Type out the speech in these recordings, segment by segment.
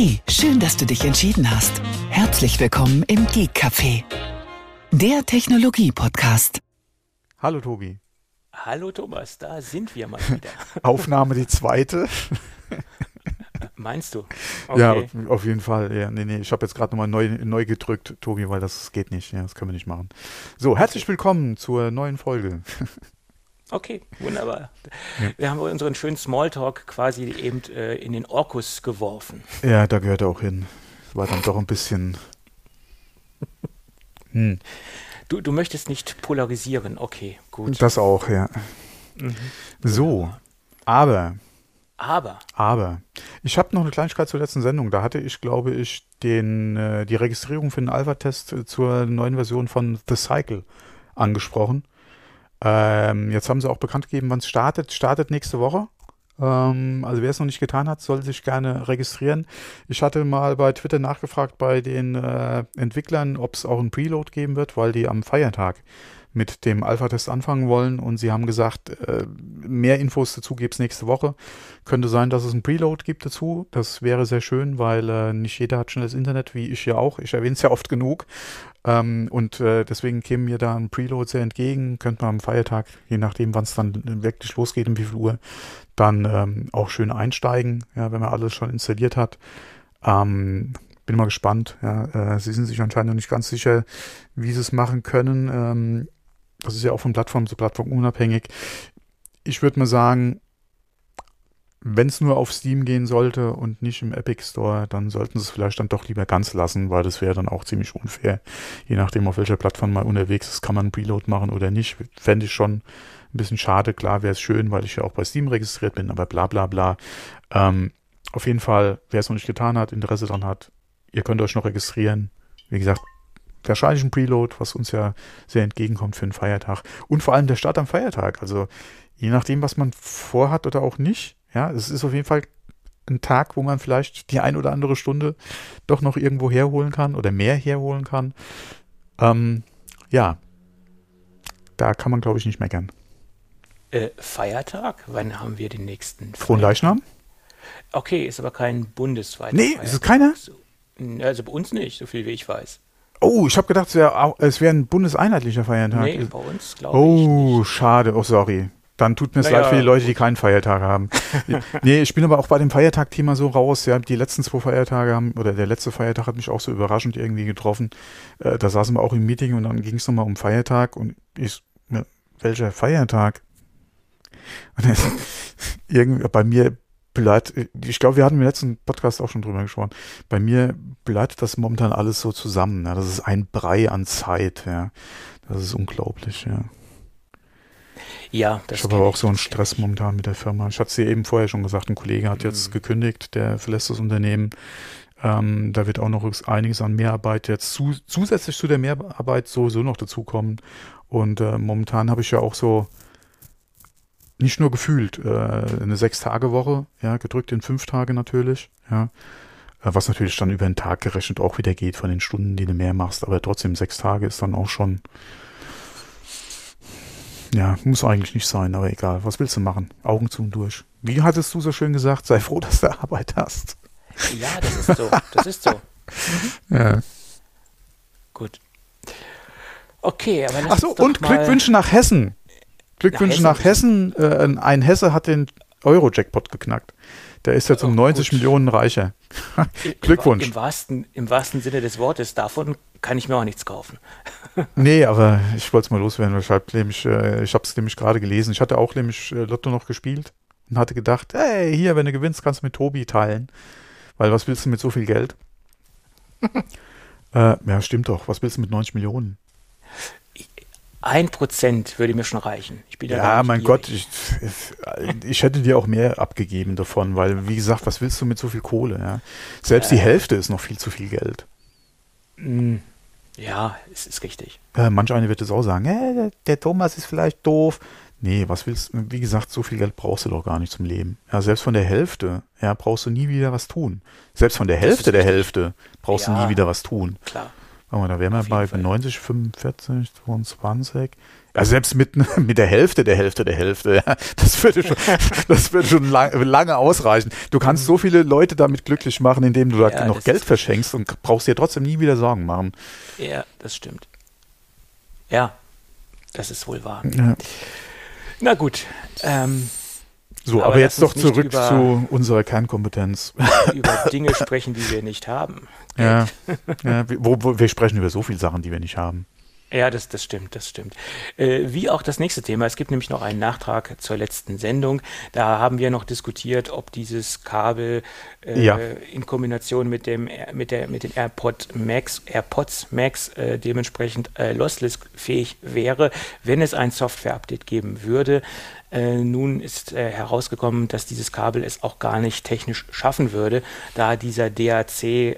Hey, schön, dass du dich entschieden hast. Herzlich willkommen im Geek Café, der Technologie-Podcast. Hallo Tobi. Hallo Thomas, da sind wir mal wieder. Aufnahme die zweite. Meinst du? Okay. Ja, auf jeden Fall. Ja, nee, nee, ich habe jetzt gerade nochmal neu, neu gedrückt, Tobi, weil das geht nicht. Ja, das können wir nicht machen. So, herzlich willkommen zur neuen Folge. Okay, wunderbar. Ja. Wir haben unseren schönen Smalltalk quasi eben äh, in den Orkus geworfen. Ja, da gehört er auch hin. War dann doch ein bisschen. Hm. Du, du möchtest nicht polarisieren, okay, gut. Das auch, ja. Mhm. So, aber. Aber. Aber. Ich habe noch eine Kleinigkeit zur letzten Sendung. Da hatte ich, glaube ich, den, äh, die Registrierung für den Alpha-Test zur neuen Version von The Cycle angesprochen. Ähm, jetzt haben sie auch bekannt gegeben, wann es startet. Startet nächste Woche. Ähm, also wer es noch nicht getan hat, soll sich gerne registrieren. Ich hatte mal bei Twitter nachgefragt bei den äh, Entwicklern, ob es auch einen Preload geben wird, weil die am Feiertag mit dem Alpha-Test anfangen wollen und sie haben gesagt, äh, mehr Infos dazu gibt es nächste Woche. Könnte sein, dass es einen Preload gibt dazu. Das wäre sehr schön, weil äh, nicht jeder hat schnelles Internet, wie ich ja auch. Ich erwähne es ja oft genug. Ähm, und äh, deswegen käme mir da ein Preload sehr entgegen. Könnte man am Feiertag, je nachdem, wann es dann wirklich losgeht, um wie viel Uhr, dann ähm, auch schön einsteigen, ja, wenn man alles schon installiert hat. Ähm, bin mal gespannt. Ja, äh, sie sind sich anscheinend noch nicht ganz sicher, wie sie es machen können. Ähm, das ist ja auch von Plattform zu Plattform unabhängig. Ich würde mal sagen, wenn es nur auf Steam gehen sollte und nicht im Epic Store, dann sollten sie es vielleicht dann doch lieber ganz lassen, weil das wäre dann auch ziemlich unfair. Je nachdem, auf welcher Plattform man unterwegs ist, kann man einen Preload machen oder nicht. Fände ich schon ein bisschen schade. Klar wäre es schön, weil ich ja auch bei Steam registriert bin, aber bla bla bla. Ähm, auf jeden Fall, wer es noch nicht getan hat, Interesse daran hat, ihr könnt euch noch registrieren. Wie gesagt, wahrscheinlich ein Preload, was uns ja sehr entgegenkommt für einen Feiertag. Und vor allem der Start am Feiertag. Also je nachdem, was man vorhat oder auch nicht, ja, es ist auf jeden Fall ein Tag, wo man vielleicht die ein oder andere Stunde doch noch irgendwo herholen kann oder mehr herholen kann. Ähm, ja, da kann man, glaube ich, nicht meckern. Äh, Feiertag? Wann haben wir den nächsten? Frohen Leichnam? Okay, ist aber kein bundesweiter Nee, Feiertag. ist es keiner? Also bei uns nicht, so viel wie ich weiß. Oh, ich habe gedacht, es wäre wär ein bundeseinheitlicher Feiertag. Nee, bei uns glaube oh, ich Oh, schade. Oh, sorry. Dann tut mir es naja, leid für die Leute, die keinen Feiertag haben. nee, ich bin aber auch bei dem Feiertag-Thema so raus. Ja, die letzten zwei Feiertage haben, oder der letzte Feiertag hat mich auch so überraschend irgendwie getroffen. Äh, da saßen wir auch im Meeting und dann ging es nochmal um Feiertag und ich, welcher Feiertag? Und das, irgendwie, bei mir bleibt, ich glaube, wir hatten im letzten Podcast auch schon drüber gesprochen. Bei mir bleibt das momentan alles so zusammen. Ja. Das ist ein Brei an Zeit. Ja. Das ist unglaublich. Ja. Ja, das Ich habe aber auch so einen Stress momentan mit der Firma. Ich hatte es dir eben vorher schon gesagt, ein Kollege hat jetzt mhm. gekündigt, der verlässt das Unternehmen. Ähm, da wird auch noch einiges an Mehrarbeit jetzt zu, zusätzlich zu der Mehrarbeit sowieso noch dazukommen. Und äh, momentan habe ich ja auch so nicht nur gefühlt äh, eine Sechs-Tage-Woche, ja, gedrückt in fünf Tage natürlich, ja. Äh, was natürlich dann über den Tag gerechnet auch wieder geht von den Stunden, die du mehr machst. Aber trotzdem sechs Tage ist dann auch schon ja, muss eigentlich nicht sein, aber egal. Was willst du machen? Augen zu und durch. Wie hattest du so schön gesagt? Sei froh, dass du Arbeit hast. Ja, das ist so. Das ist so. ja. Gut. Okay, aber lass Ach so, und Glückwünsche nach Hessen. Glückwünsche nach Hessen. Nach Hessen. Äh, ein Hesse hat den Euro-Jackpot geknackt. Der ist jetzt um 90 gut. Millionen reicher. Glückwunsch. Im, Im, wahrsten, Im wahrsten Sinne des Wortes. Davon kann ich mir auch nichts kaufen. nee, aber ich wollte es mal loswerden. Äh, ich habe es nämlich gerade gelesen. Ich hatte auch nämlich äh, Lotto noch gespielt und hatte gedacht, hey, hier, wenn du gewinnst, kannst du mit Tobi teilen. Weil was willst du mit so viel Geld? äh, ja, stimmt doch. Was willst du mit 90 Millionen? Ein Prozent würde mir schon reichen. ja, mein Gott, ich, ich, hätte dir auch mehr abgegeben davon, weil, wie gesagt, was willst du mit so viel Kohle? Ja? Selbst äh, die Hälfte ist noch viel zu viel Geld. Hm, ja, es ist richtig. Äh, manch eine wird es auch sagen, äh, der Thomas ist vielleicht doof. Nee, was willst du? Wie gesagt, so viel Geld brauchst du doch gar nicht zum Leben. Ja, selbst von der Hälfte, ja, brauchst du nie wieder was tun. Selbst von der Hälfte der Hälfte brauchst ja, du nie wieder was tun. Klar. Warte mal, da wären wir bei Fall. 90, 45, 22. Also selbst mit, mit der Hälfte der Hälfte der Hälfte, ja, das würde schon, das würde schon lang, lange ausreichen. Du kannst so viele Leute damit glücklich machen, indem du ja, noch Geld verschenkst und brauchst dir trotzdem nie wieder Sorgen machen. Ja, das stimmt. Ja, das ist wohl wahr. Ja. Na gut. Ähm, so, aber, aber jetzt doch zurück zu unserer Kernkompetenz. Über Dinge sprechen, die wir nicht haben. Ja, ja wo, wo, wir sprechen über so viele Sachen, die wir nicht haben. Ja, das, das stimmt, das stimmt. Äh, wie auch das nächste Thema. Es gibt nämlich noch einen Nachtrag zur letzten Sendung. Da haben wir noch diskutiert, ob dieses Kabel äh, ja. in Kombination mit dem mit der mit den AirPod Max, AirPods Max äh, dementsprechend äh, lossless fähig wäre, wenn es ein Software-Update geben würde. Äh, nun ist äh, herausgekommen, dass dieses Kabel es auch gar nicht technisch schaffen würde, da dieser DAC äh,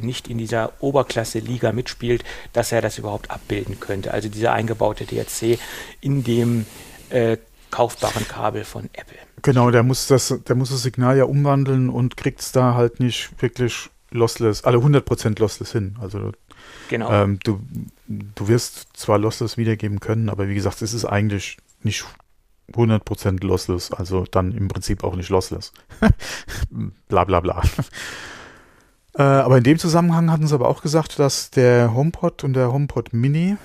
nicht in dieser Oberklasse-Liga mitspielt, dass er das überhaupt abbilden könnte. Also dieser eingebaute DAC in dem äh, kaufbaren Kabel von Apple. Genau, der muss das, der muss das Signal ja umwandeln und kriegt es da halt nicht wirklich lossless, alle 100% lossless hin. Also genau. Ähm, du, du wirst zwar lossless wiedergeben können, aber wie gesagt, es ist eigentlich nicht 100% lossless, also dann im Prinzip auch nicht lossless. bla bla bla. Äh, aber in dem Zusammenhang hatten sie aber auch gesagt, dass der HomePod und der HomePod Mini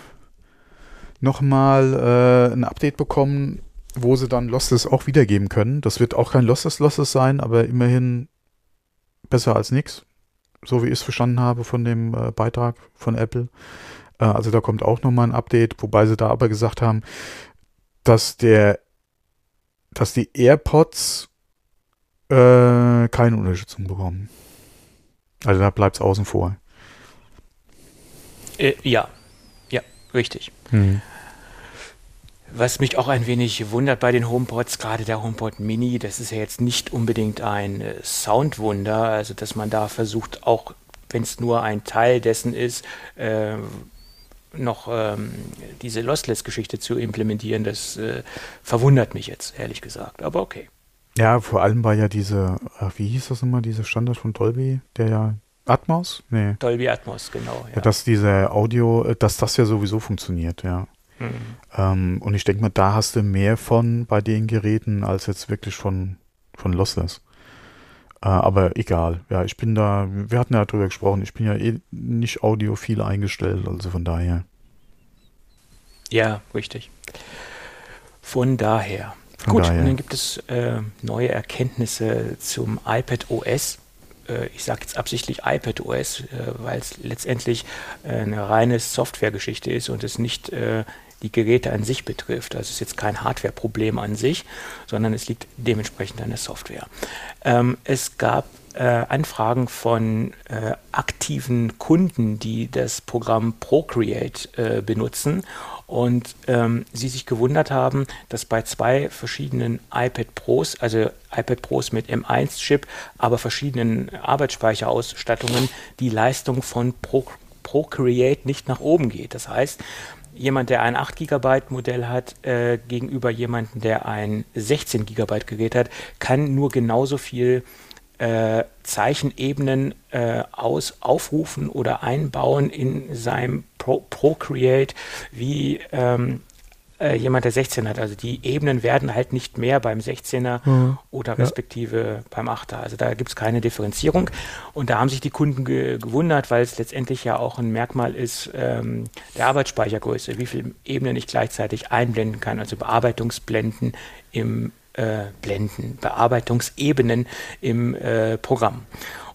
nochmal äh, ein Update bekommen, wo sie dann Lossless auch wiedergeben können. Das wird auch kein Lossless Lossless sein, aber immerhin besser als nichts. So wie ich es verstanden habe von dem äh, Beitrag von Apple. Äh, also da kommt auch nochmal ein Update, wobei sie da aber gesagt haben, dass der dass die AirPods äh, keine Unterstützung bekommen. Also da bleibt es außen vor. Äh, ja, ja, richtig. Mhm. Was mich auch ein wenig wundert bei den HomePods, gerade der HomePod Mini, das ist ja jetzt nicht unbedingt ein äh, Soundwunder, also dass man da versucht, auch wenn es nur ein Teil dessen ist, äh, noch ähm, diese Lossless-Geschichte zu implementieren, das äh, verwundert mich jetzt, ehrlich gesagt. Aber okay. Ja, vor allem war ja diese, ach, wie hieß das immer, dieser Standard von Dolby, der ja Atmos? Nee. Dolby Atmos, genau. Ja. ja dass diese Audio, äh, dass das ja sowieso funktioniert, ja. Mhm. Ähm, und ich denke mal, da hast du mehr von bei den Geräten als jetzt wirklich von, von Lossless. Äh, aber egal. Ja, ich bin da, wir hatten ja drüber gesprochen, ich bin ja eh nicht audiophil eingestellt, also von daher. Ja, richtig. Von daher. Von Gut, daher. und dann gibt es äh, neue Erkenntnisse zum iPad OS. Äh, ich sage jetzt absichtlich iPad OS, äh, weil es letztendlich äh, eine reine Softwaregeschichte ist und es nicht die Geräte an sich betrifft. Also es ist jetzt kein Hardware-Problem an sich, sondern es liegt dementsprechend an der Software. Ähm, es gab äh, Anfragen von äh, aktiven Kunden, die das Programm Procreate äh, benutzen und ähm, sie sich gewundert haben, dass bei zwei verschiedenen iPad Pros, also iPad Pros mit M1-Chip, aber verschiedenen Arbeitsspeicherausstattungen, die Leistung von Pro Procreate nicht nach oben geht. Das heißt, jemand, der ein 8 GB Modell hat, äh, gegenüber jemandem, der ein 16 GB Gerät hat, kann nur genauso viel äh, Zeichenebenen äh, aus, aufrufen oder einbauen in seinem Pro Procreate wie ähm, äh, jemand, der 16 hat. Also die Ebenen werden halt nicht mehr beim 16er mhm. oder respektive ja. beim 8er. Also da gibt es keine Differenzierung. Und da haben sich die Kunden ge gewundert, weil es letztendlich ja auch ein Merkmal ist ähm, der Arbeitsspeichergröße, wie viele Ebenen ich gleichzeitig einblenden kann, also Bearbeitungsblenden im äh, Blenden, Bearbeitungsebenen im äh, Programm.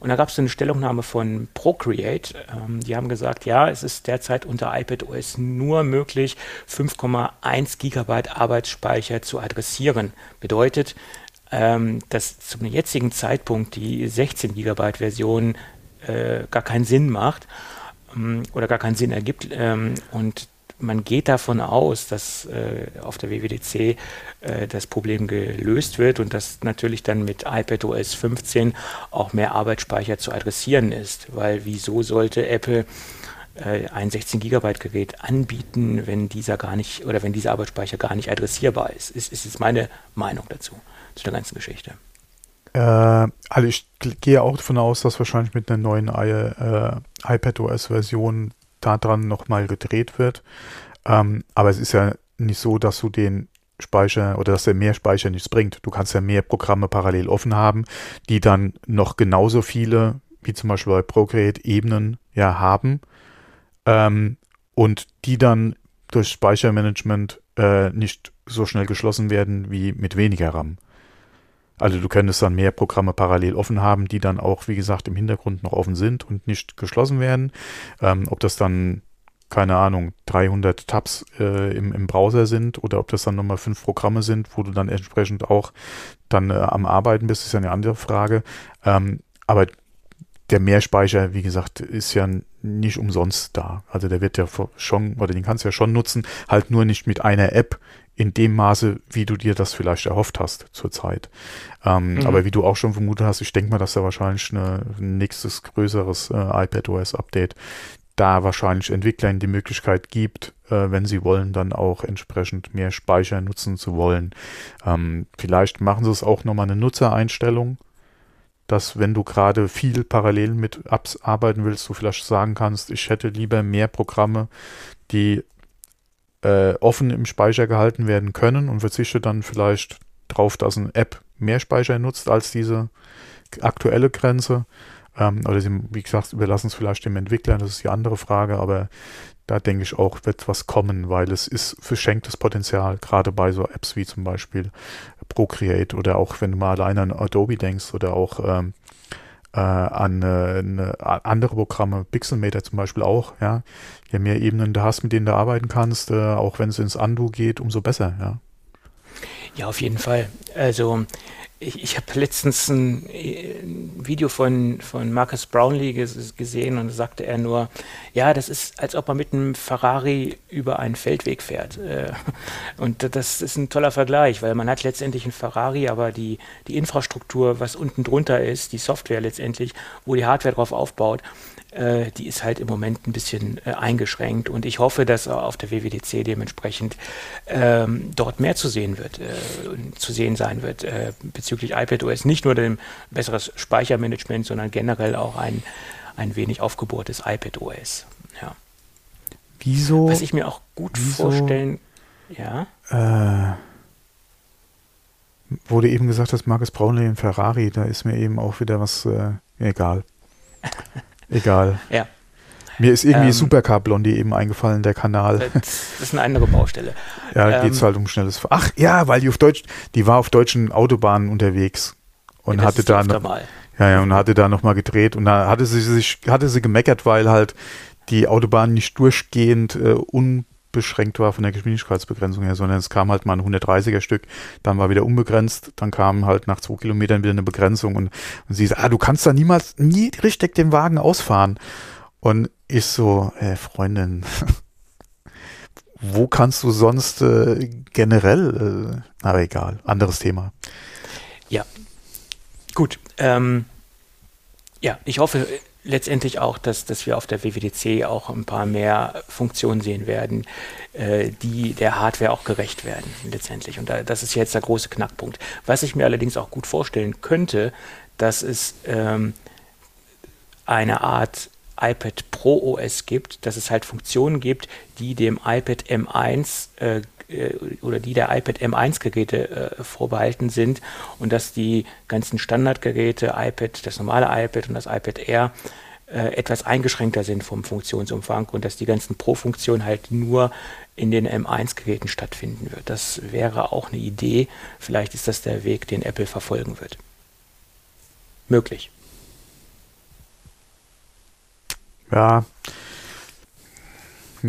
Und da gab es eine Stellungnahme von Procreate. Ähm, die haben gesagt, ja, es ist derzeit unter iPadOS nur möglich, 5,1 Gigabyte Arbeitsspeicher zu adressieren. Bedeutet, ähm, dass zum jetzigen Zeitpunkt die 16 Gigabyte Version äh, gar keinen Sinn macht ähm, oder gar keinen Sinn ergibt. Ähm, und man geht davon aus, dass äh, auf der WWDC äh, das Problem gelöst wird und dass natürlich dann mit iPadOS 15 auch mehr Arbeitsspeicher zu adressieren ist. Weil wieso sollte Apple äh, ein 16 Gigabyte Gerät anbieten, wenn dieser gar nicht oder wenn dieser Arbeitsspeicher gar nicht adressierbar ist? Ist, ist jetzt meine Meinung dazu, zu der ganzen Geschichte. Äh, also ich gehe auch davon aus, dass wahrscheinlich mit einer neuen äh, iPadOS-Version daran nochmal gedreht wird. Ähm, aber es ist ja nicht so, dass du den Speicher oder dass der mehr Speicher nichts bringt. Du kannst ja mehr Programme parallel offen haben, die dann noch genauso viele, wie zum Beispiel bei Procreate, Ebenen ja haben ähm, und die dann durch Speichermanagement äh, nicht so schnell geschlossen werden wie mit weniger RAM. Also du könntest dann mehr Programme parallel offen haben, die dann auch, wie gesagt, im Hintergrund noch offen sind und nicht geschlossen werden. Ähm, ob das dann keine Ahnung, 300 Tabs äh, im, im Browser sind oder ob das dann nochmal fünf Programme sind, wo du dann entsprechend auch dann äh, am Arbeiten bist, ist ja eine andere Frage. Ähm, aber der Mehrspeicher, wie gesagt, ist ja nicht umsonst da. Also der wird ja schon, oder den kannst du ja schon nutzen, halt nur nicht mit einer App in dem Maße, wie du dir das vielleicht erhofft hast zurzeit. Ähm, mhm. Aber wie du auch schon vermutet hast, ich denke mal, dass da wahrscheinlich eine, ein nächstes größeres äh, iPadOS-Update da wahrscheinlich Entwicklern die Möglichkeit gibt, äh, wenn sie wollen, dann auch entsprechend mehr Speicher nutzen zu wollen. Ähm, vielleicht machen sie es auch nochmal eine Nutzereinstellung, dass wenn du gerade viel parallel mit Apps arbeiten willst, du vielleicht sagen kannst, ich hätte lieber mehr Programme, die äh, offen im Speicher gehalten werden können und verzichte dann vielleicht darauf, dass eine App mehr Speicher nutzt als diese aktuelle Grenze. Ähm, oder sie, wie gesagt, überlassen es vielleicht dem Entwickler, das ist die andere Frage, aber da denke ich auch, wird was kommen, weil es ist verschenktes Potenzial, gerade bei so Apps wie zum Beispiel Procreate oder auch wenn du mal alleine an Adobe denkst oder auch ähm, äh, an äh, andere Programme, Pixelmator zum Beispiel auch, ja. Je mehr Ebenen du hast, mit denen du arbeiten kannst, äh, auch wenn es ins Undo geht, umso besser, ja. Ja, auf jeden Fall. Also ich, ich habe letztens ein, ein, Video von, von Marcus Brownlee gesehen und sagte er nur, ja, das ist, als ob man mit einem Ferrari über einen Feldweg fährt. Äh, und das ist ein toller Vergleich, weil man hat letztendlich einen Ferrari, aber die, die Infrastruktur, was unten drunter ist, die Software letztendlich, wo die Hardware drauf aufbaut, äh, die ist halt im Moment ein bisschen äh, eingeschränkt und ich hoffe, dass auf der WWDC dementsprechend ähm, dort mehr zu sehen wird, äh, zu sehen sein wird äh, bezüglich iPadOS. Nicht nur dem besseres Speichermanagement, sondern generell auch ein, ein wenig aufgebohrtes iPadOS. Ja. Wieso? Was ich mir auch gut wieso, vorstellen, ja. Äh, wurde eben gesagt, dass Marcus Brownlee in Ferrari, da ist mir eben auch wieder was äh, egal. Egal. Ja. Mir ist irgendwie ähm, Supercar Blondie eben eingefallen, der Kanal. Das ist eine andere Baustelle. ja, da ähm, geht es halt um schnelles Fahren. Ach ja, weil die auf Deutsch, die war auf deutschen Autobahnen unterwegs und hatte da noch, ja, ja, und hatte da nochmal gedreht und da hatte sie sich, hatte sie gemeckert, weil halt die Autobahn nicht durchgehend äh, un beschränkt war von der Geschwindigkeitsbegrenzung her, sondern es kam halt mal ein 130er Stück, dann war wieder unbegrenzt, dann kam halt nach zwei Kilometern wieder eine Begrenzung und, und sie sagt, ah, du kannst da niemals, nie richtig den Wagen ausfahren. Und ich so, äh, Freundin, wo kannst du sonst äh, generell, äh, aber egal, anderes Thema. Ja, gut. Ähm, ja, ich hoffe, letztendlich auch, dass, dass wir auf der WWDC auch ein paar mehr Funktionen sehen werden, äh, die der Hardware auch gerecht werden, letztendlich. Und da, das ist jetzt der große Knackpunkt. Was ich mir allerdings auch gut vorstellen könnte, dass es ähm, eine Art iPad Pro OS gibt, dass es halt Funktionen gibt, die dem iPad M1 äh, oder die der iPad M1-Geräte äh, vorbehalten sind und dass die ganzen Standardgeräte, iPad, das normale iPad und das iPad Air, äh, etwas eingeschränkter sind vom Funktionsumfang und dass die ganzen Pro-Funktionen halt nur in den M1-Geräten stattfinden wird. Das wäre auch eine Idee. Vielleicht ist das der Weg, den Apple verfolgen wird. Möglich. Ja,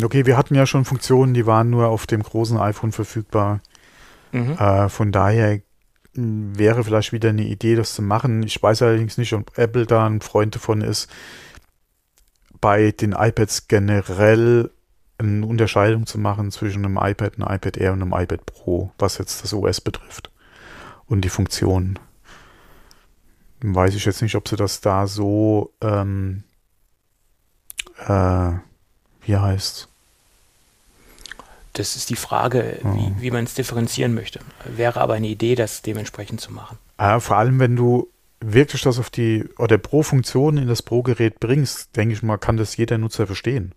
Okay, wir hatten ja schon Funktionen, die waren nur auf dem großen iPhone verfügbar. Mhm. Äh, von daher hm, wäre vielleicht wieder eine Idee, das zu machen. Ich weiß allerdings nicht, ob Apple da ein Freund davon ist, bei den iPads generell eine Unterscheidung zu machen zwischen einem iPad, einem iPad Air und einem iPad Pro, was jetzt das OS betrifft und die Funktionen. Weiß ich jetzt nicht, ob sie das da so ähm, äh, wie heißt Das ist die Frage, ja. wie, wie man es differenzieren möchte. Wäre aber eine Idee, das dementsprechend zu machen. Ja, vor allem, wenn du wirklich das auf die oder Pro-Funktion in das Pro-Gerät bringst, denke ich mal, kann das jeder Nutzer verstehen.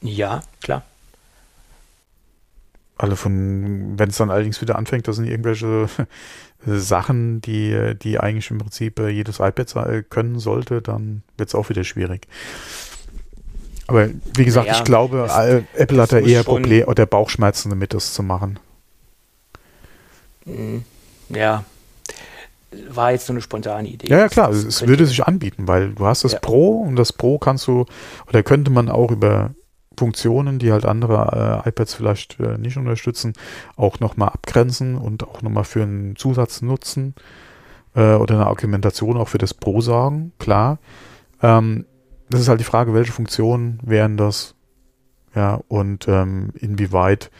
Ja, klar. alle von, wenn es dann allerdings wieder anfängt, das sind irgendwelche Sachen, die, die eigentlich im Prinzip äh, jedes iPad können sollte, dann wird es auch wieder schwierig. Aber wie gesagt, naja, ich glaube, es, Apple hat da eher Probleme oder Bauchschmerzen damit, das zu machen. Hm, ja, war jetzt so eine spontane Idee. Ja, ja klar, es, es würde sich anbieten, weil du hast das ja. Pro und das Pro kannst du, oder könnte man auch über Funktionen, die halt andere äh, iPads vielleicht äh, nicht unterstützen, auch nochmal abgrenzen und auch nochmal für einen Zusatz nutzen äh, oder eine Argumentation auch für das Pro sagen, klar. Ähm, das ist halt die Frage, welche Funktionen wären das? Ja, und ähm, inwieweit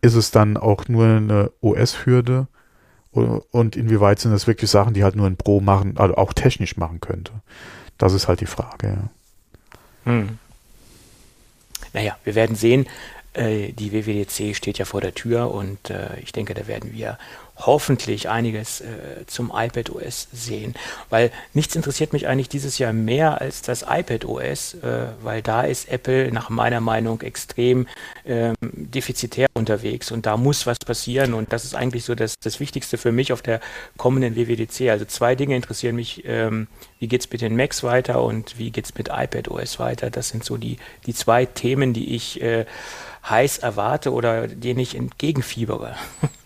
ist es dann auch nur eine OS-Hürde und inwieweit sind das wirklich Sachen, die halt nur ein Pro machen, also auch technisch machen könnte? Das ist halt die Frage, ja. Hm. Naja, wir werden sehen. Äh, die WWDC steht ja vor der Tür und äh, ich denke, da werden wir hoffentlich einiges äh, zum iPad OS sehen, weil nichts interessiert mich eigentlich dieses Jahr mehr als das iPad OS, äh, weil da ist Apple nach meiner Meinung extrem ähm, defizitär unterwegs und da muss was passieren und das ist eigentlich so das, das Wichtigste für mich auf der kommenden WWDC. Also zwei Dinge interessieren mich, ähm, wie geht es mit den Macs weiter und wie geht es mit iPad OS weiter. Das sind so die, die zwei Themen, die ich äh, heiß erwarte oder denen ich entgegenfiebere.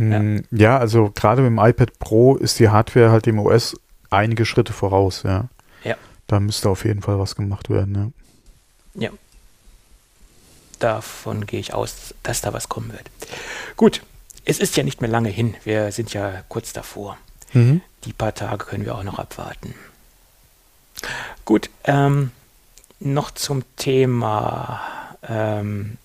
Ja. Hm, ja, also gerade mit dem iPad Pro ist die Hardware halt dem OS einige Schritte voraus, ja. Ja. Da müsste auf jeden Fall was gemacht werden, ja. Ja. Davon gehe ich aus, dass da was kommen wird. Gut, es ist ja nicht mehr lange hin. Wir sind ja kurz davor. Mhm. Die paar Tage können wir auch noch abwarten. Gut, ähm, noch zum Thema ähm,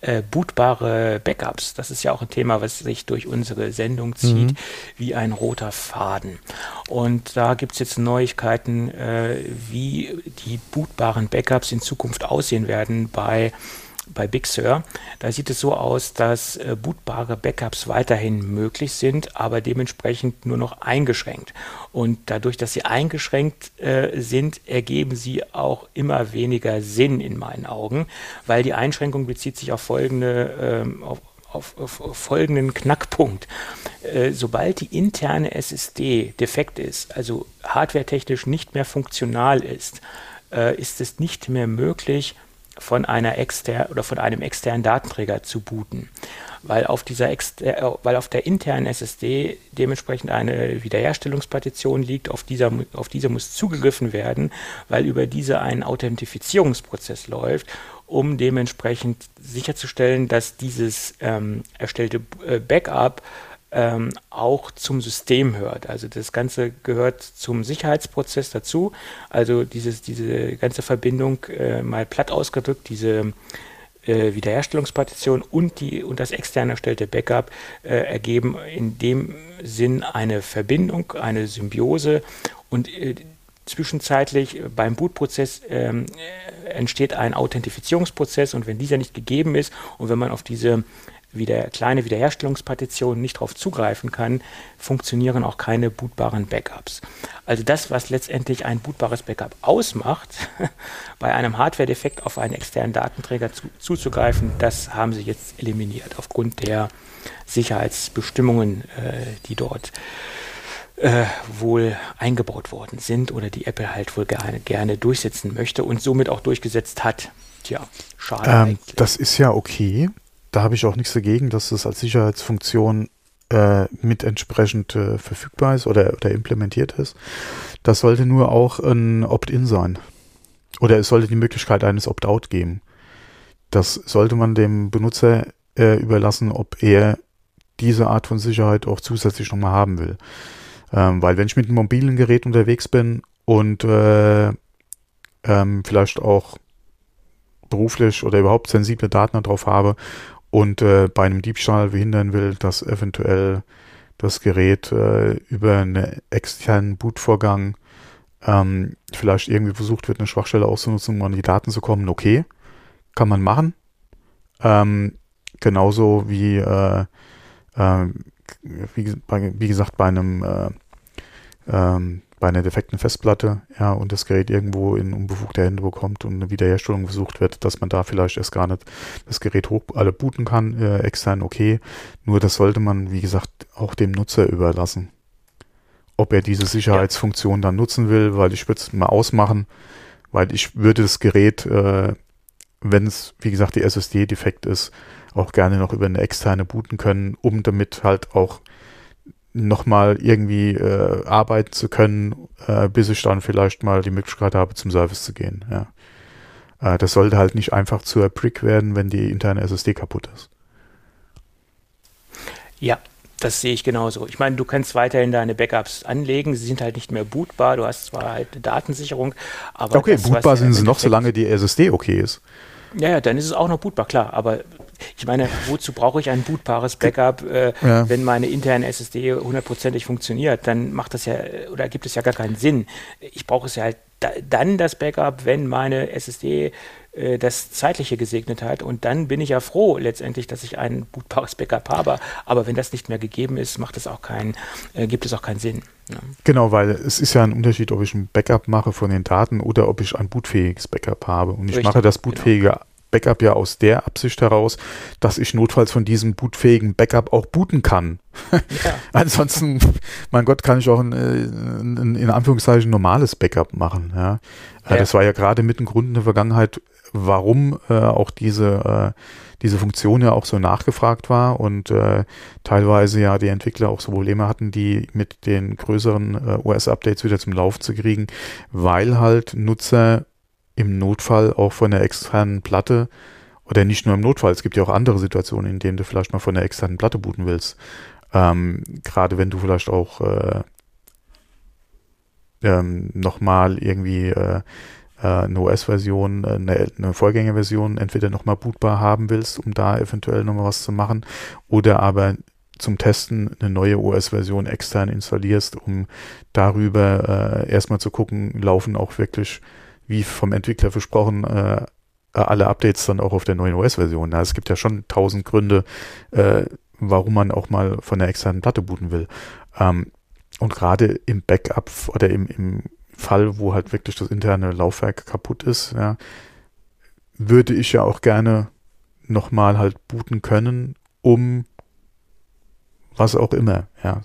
äh, bootbare Backups. Das ist ja auch ein Thema, was sich durch unsere Sendung zieht, mhm. wie ein roter Faden. Und da gibt es jetzt Neuigkeiten, äh, wie die bootbaren Backups in Zukunft aussehen werden bei bei Big Sur. Da sieht es so aus, dass äh, bootbare Backups weiterhin möglich sind, aber dementsprechend nur noch eingeschränkt. Und dadurch, dass sie eingeschränkt äh, sind, ergeben sie auch immer weniger Sinn in meinen Augen, weil die Einschränkung bezieht sich auf folgende, äh, auf, auf, auf, auf, folgenden Knackpunkt. Äh, sobald die interne SSD defekt ist, also hardwaretechnisch nicht mehr funktional ist, äh, ist es nicht mehr möglich, von einer exter oder von einem externen Datenträger zu booten, weil auf dieser äh, weil auf der internen SSD dementsprechend eine Wiederherstellungspartition liegt, auf dieser auf diese muss zugegriffen werden, weil über diese ein Authentifizierungsprozess läuft, um dementsprechend sicherzustellen, dass dieses ähm, erstellte äh, Backup ähm, auch zum System hört. Also das Ganze gehört zum Sicherheitsprozess dazu. Also dieses, diese ganze Verbindung, äh, mal platt ausgedrückt, diese äh, Wiederherstellungspartition und, die, und das extern erstellte Backup äh, ergeben in dem Sinn eine Verbindung, eine Symbiose und äh, zwischenzeitlich beim Bootprozess ähm, entsteht ein Authentifizierungsprozess und wenn dieser nicht gegeben ist und wenn man auf diese wieder kleine Wiederherstellungspartitionen nicht darauf zugreifen kann, funktionieren auch keine bootbaren Backups. Also das, was letztendlich ein bootbares Backup ausmacht, bei einem Hardware-Defekt auf einen externen Datenträger zu, zuzugreifen, das haben sie jetzt eliminiert aufgrund der Sicherheitsbestimmungen, äh, die dort äh, wohl eingebaut worden sind oder die Apple halt wohl gerne, gerne durchsetzen möchte und somit auch durchgesetzt hat. Tja, schade. Ähm, das ist ja okay da habe ich auch nichts dagegen, dass das als Sicherheitsfunktion äh, mit entsprechend äh, verfügbar ist oder, oder implementiert ist. Das sollte nur auch ein Opt-in sein. Oder es sollte die Möglichkeit eines Opt-out geben. Das sollte man dem Benutzer äh, überlassen, ob er diese Art von Sicherheit auch zusätzlich nochmal haben will. Ähm, weil wenn ich mit einem mobilen Gerät unterwegs bin und äh, ähm, vielleicht auch beruflich oder überhaupt sensible Daten darauf habe und äh, bei einem Diebstahl verhindern will, dass eventuell das Gerät äh, über einen externen Bootvorgang ähm, vielleicht irgendwie versucht wird, eine Schwachstelle auszunutzen, um an die Daten zu kommen, okay, kann man machen. Ähm, genauso wie, äh, äh, wie, wie, gesagt, bei einem äh, ähm, bei einer defekten Festplatte, ja, und das Gerät irgendwo in unbefugte Hände bekommt und eine Wiederherstellung versucht wird, dass man da vielleicht erst gar nicht das Gerät hoch alle booten kann, äh, extern okay. Nur das sollte man, wie gesagt, auch dem Nutzer überlassen. Ob er diese Sicherheitsfunktion dann nutzen will, weil ich würde es mal ausmachen, weil ich würde das Gerät, äh, wenn es, wie gesagt, die SSD defekt ist, auch gerne noch über eine externe booten können, um damit halt auch nochmal irgendwie äh, arbeiten zu können, äh, bis ich dann vielleicht mal die Möglichkeit habe, zum Service zu gehen. Ja. Äh, das sollte halt nicht einfach zur Brick werden, wenn die interne SSD kaputt ist. Ja, das sehe ich genauso. Ich meine, du kannst weiterhin deine Backups anlegen, sie sind halt nicht mehr bootbar, du hast zwar halt eine Datensicherung, aber. Okay, das, bootbar sind sie noch, solange die SSD okay ist. Ja, ja, dann ist es auch noch bootbar, klar, aber ich meine, wozu brauche ich ein bootbares Backup, äh, ja. wenn meine interne SSD hundertprozentig funktioniert? Dann macht das ja, oder gibt es ja gar keinen Sinn. Ich brauche es ja halt da, dann das Backup, wenn meine SSD äh, das Zeitliche gesegnet hat. Und dann bin ich ja froh letztendlich, dass ich ein bootbares Backup habe. Aber wenn das nicht mehr gegeben ist, macht es auch keinen, äh, gibt es auch keinen Sinn. Ja. Genau, weil es ist ja ein Unterschied, ob ich ein Backup mache von den Daten oder ob ich ein bootfähiges Backup habe. Und ich Richtig, mache das genau. bootfähige genau. Backup ja aus der Absicht heraus, dass ich notfalls von diesem bootfähigen Backup auch booten kann. Ja. Ansonsten, mein Gott, kann ich auch ein, ein, in Anführungszeichen normales Backup machen. Ja. ja. Das war ja gerade mit dem Grund in der Vergangenheit, warum äh, auch diese, äh, diese Funktion ja auch so nachgefragt war und äh, teilweise ja die Entwickler auch so Probleme hatten, die mit den größeren äh, OS-Updates wieder zum Lauf zu kriegen, weil halt Nutzer im Notfall auch von der externen Platte oder nicht nur im Notfall, es gibt ja auch andere Situationen, in denen du vielleicht mal von der externen Platte booten willst. Ähm, Gerade wenn du vielleicht auch äh, ähm, nochmal irgendwie äh, äh eine OS-Version, äh, eine, eine Vorgängerversion entweder nochmal bootbar haben willst, um da eventuell nochmal was zu machen, oder aber zum Testen eine neue OS-Version extern installierst, um darüber äh, erstmal zu gucken, laufen auch wirklich wie vom Entwickler versprochen, äh, alle Updates dann auch auf der neuen OS-Version. es gibt ja schon tausend Gründe, äh, warum man auch mal von der externen Platte booten will. Ähm, und gerade im Backup oder im, im Fall, wo halt wirklich das interne Laufwerk kaputt ist, ja, würde ich ja auch gerne nochmal halt booten können, um was auch immer, ja.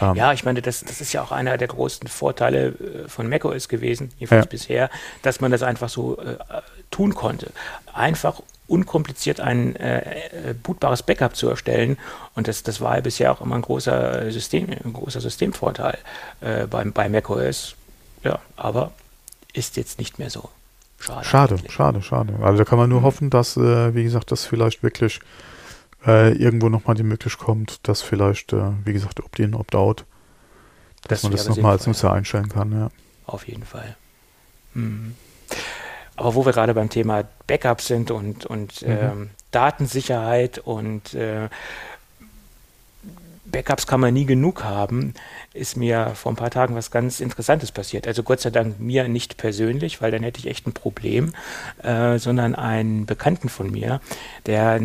Ähm, ja, ich meine, das, das ist ja auch einer der großen Vorteile äh, von macOS gewesen, jedenfalls ja. bisher, dass man das einfach so äh, tun konnte. Einfach unkompliziert ein äh, äh, bootbares Backup zu erstellen. Und das, das war ja bisher auch immer ein großer System, ein großer Systemvorteil äh, beim, bei macOS. Ja, aber ist jetzt nicht mehr so. Schade, schade, schade, schade. Also da kann man nur mhm. hoffen, dass, äh, wie gesagt, das vielleicht wirklich äh, irgendwo nochmal die Möglichkeit kommt, dass vielleicht, äh, wie gesagt, Opt-in, Opt-out, dass das man das nochmal als Nutzer einstellen kann. Ja. Auf jeden Fall. Mhm. Aber wo wir gerade beim Thema Backup sind und, und mhm. ähm, Datensicherheit und äh, Backups kann man nie genug haben, ist mir vor ein paar Tagen was ganz Interessantes passiert. Also Gott sei Dank mir nicht persönlich, weil dann hätte ich echt ein Problem, äh, sondern einen Bekannten von mir, der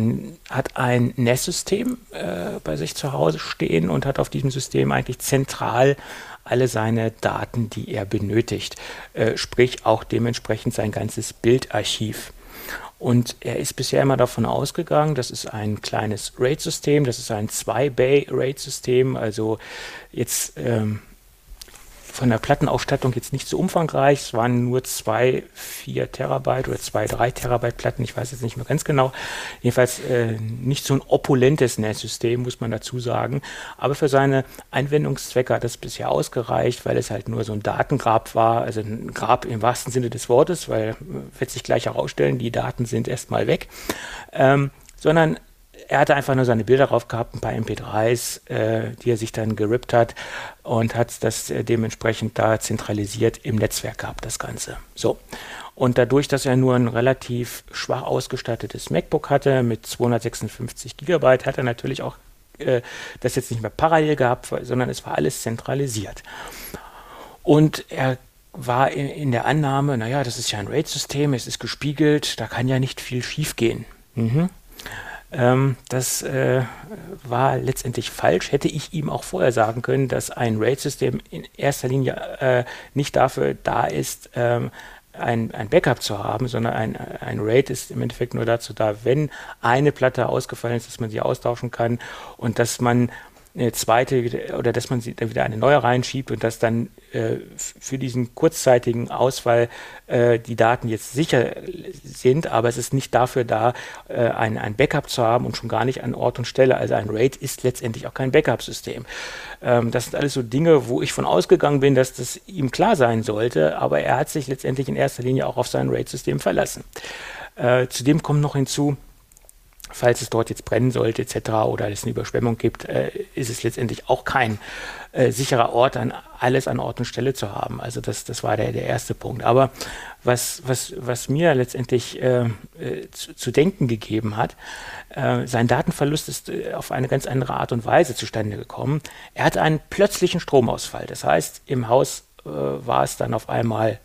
hat ein NES-System äh, bei sich zu Hause stehen und hat auf diesem System eigentlich zentral alle seine Daten, die er benötigt, äh, sprich auch dementsprechend sein ganzes Bildarchiv. Und er ist bisher immer davon ausgegangen, das ist ein kleines RAID-System, das ist ein 2-Bay-RAID-System, also jetzt ähm, von der Plattenausstattung jetzt nicht so umfangreich. Es waren nur zwei, vier Terabyte oder zwei, drei Terabyte Platten. Ich weiß jetzt nicht mehr ganz genau. Jedenfalls äh, nicht so ein opulentes NAS-System, muss man dazu sagen. Aber für seine Einwendungszwecke hat es bisher ausgereicht, weil es halt nur so ein Datengrab war. Also ein Grab im wahrsten Sinne des Wortes, weil äh, wird sich gleich herausstellen, die Daten sind erstmal weg. Ähm, sondern er hatte einfach nur seine Bilder drauf gehabt, ein paar MP3s, äh, die er sich dann gerippt hat und hat das äh, dementsprechend da zentralisiert im Netzwerk gehabt, das Ganze. So. Und dadurch, dass er nur ein relativ schwach ausgestattetes MacBook hatte mit 256 Gigabyte, hat er natürlich auch äh, das jetzt nicht mehr parallel gehabt, sondern es war alles zentralisiert. Und er war in, in der Annahme, naja, das ist ja ein RAID-System, es ist gespiegelt, da kann ja nicht viel schiefgehen. Mhm. Ähm, das äh, war letztendlich falsch. Hätte ich ihm auch vorher sagen können, dass ein RAID-System in erster Linie äh, nicht dafür da ist, ähm, ein, ein Backup zu haben, sondern ein, ein RAID ist im Endeffekt nur dazu da, wenn eine Platte ausgefallen ist, dass man sie austauschen kann und dass man eine zweite oder dass man dann wieder eine neue reinschiebt und dass dann äh, für diesen kurzzeitigen Ausfall äh, die Daten jetzt sicher sind, aber es ist nicht dafür da, äh, ein, ein Backup zu haben und schon gar nicht an Ort und Stelle. Also ein RAID ist letztendlich auch kein Backup-System. Ähm, das sind alles so Dinge, wo ich von ausgegangen bin, dass das ihm klar sein sollte, aber er hat sich letztendlich in erster Linie auch auf sein RAID-System verlassen. Äh, zudem kommt noch hinzu, falls es dort jetzt brennen sollte etc. oder es eine Überschwemmung gibt, äh, ist es letztendlich auch kein äh, sicherer Ort, an alles an Ort und Stelle zu haben. Also das, das war der, der erste Punkt. Aber was, was, was mir letztendlich äh, äh zu, zu, denken gegeben hat, äh, sein Datenverlust ist äh, auf eine ganz andere Art und Weise zustande gekommen. Er hatte einen plötzlichen Stromausfall. Das heißt, im Haus war es dann auf einmal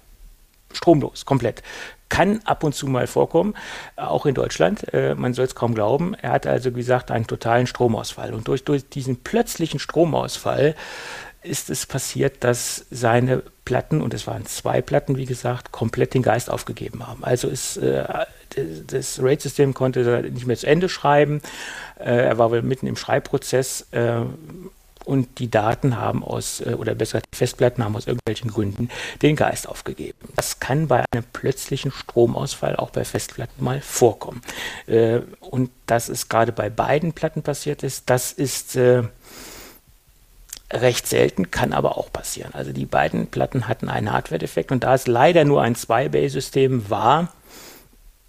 stromlos, komplett kann ab und zu mal vorkommen, auch in Deutschland. Äh, man soll es kaum glauben. Er hatte also, wie gesagt, einen totalen Stromausfall. Und durch, durch diesen plötzlichen Stromausfall ist es passiert, dass seine Platten, und es waren zwei Platten, wie gesagt, komplett den Geist aufgegeben haben. Also ist, äh, das RAID-System konnte nicht mehr zu Ende schreiben. Äh, er war wohl mitten im Schreibprozess. Äh, und die Daten haben aus, äh, oder besser die Festplatten haben aus irgendwelchen Gründen den Geist aufgegeben. Das kann bei einem plötzlichen Stromausfall auch bei Festplatten mal vorkommen. Äh, und dass es gerade bei beiden Platten passiert ist, das ist äh, recht selten, kann aber auch passieren. Also die beiden Platten hatten einen Hardware-Defekt und da es leider nur ein Zwei-Bay-System war,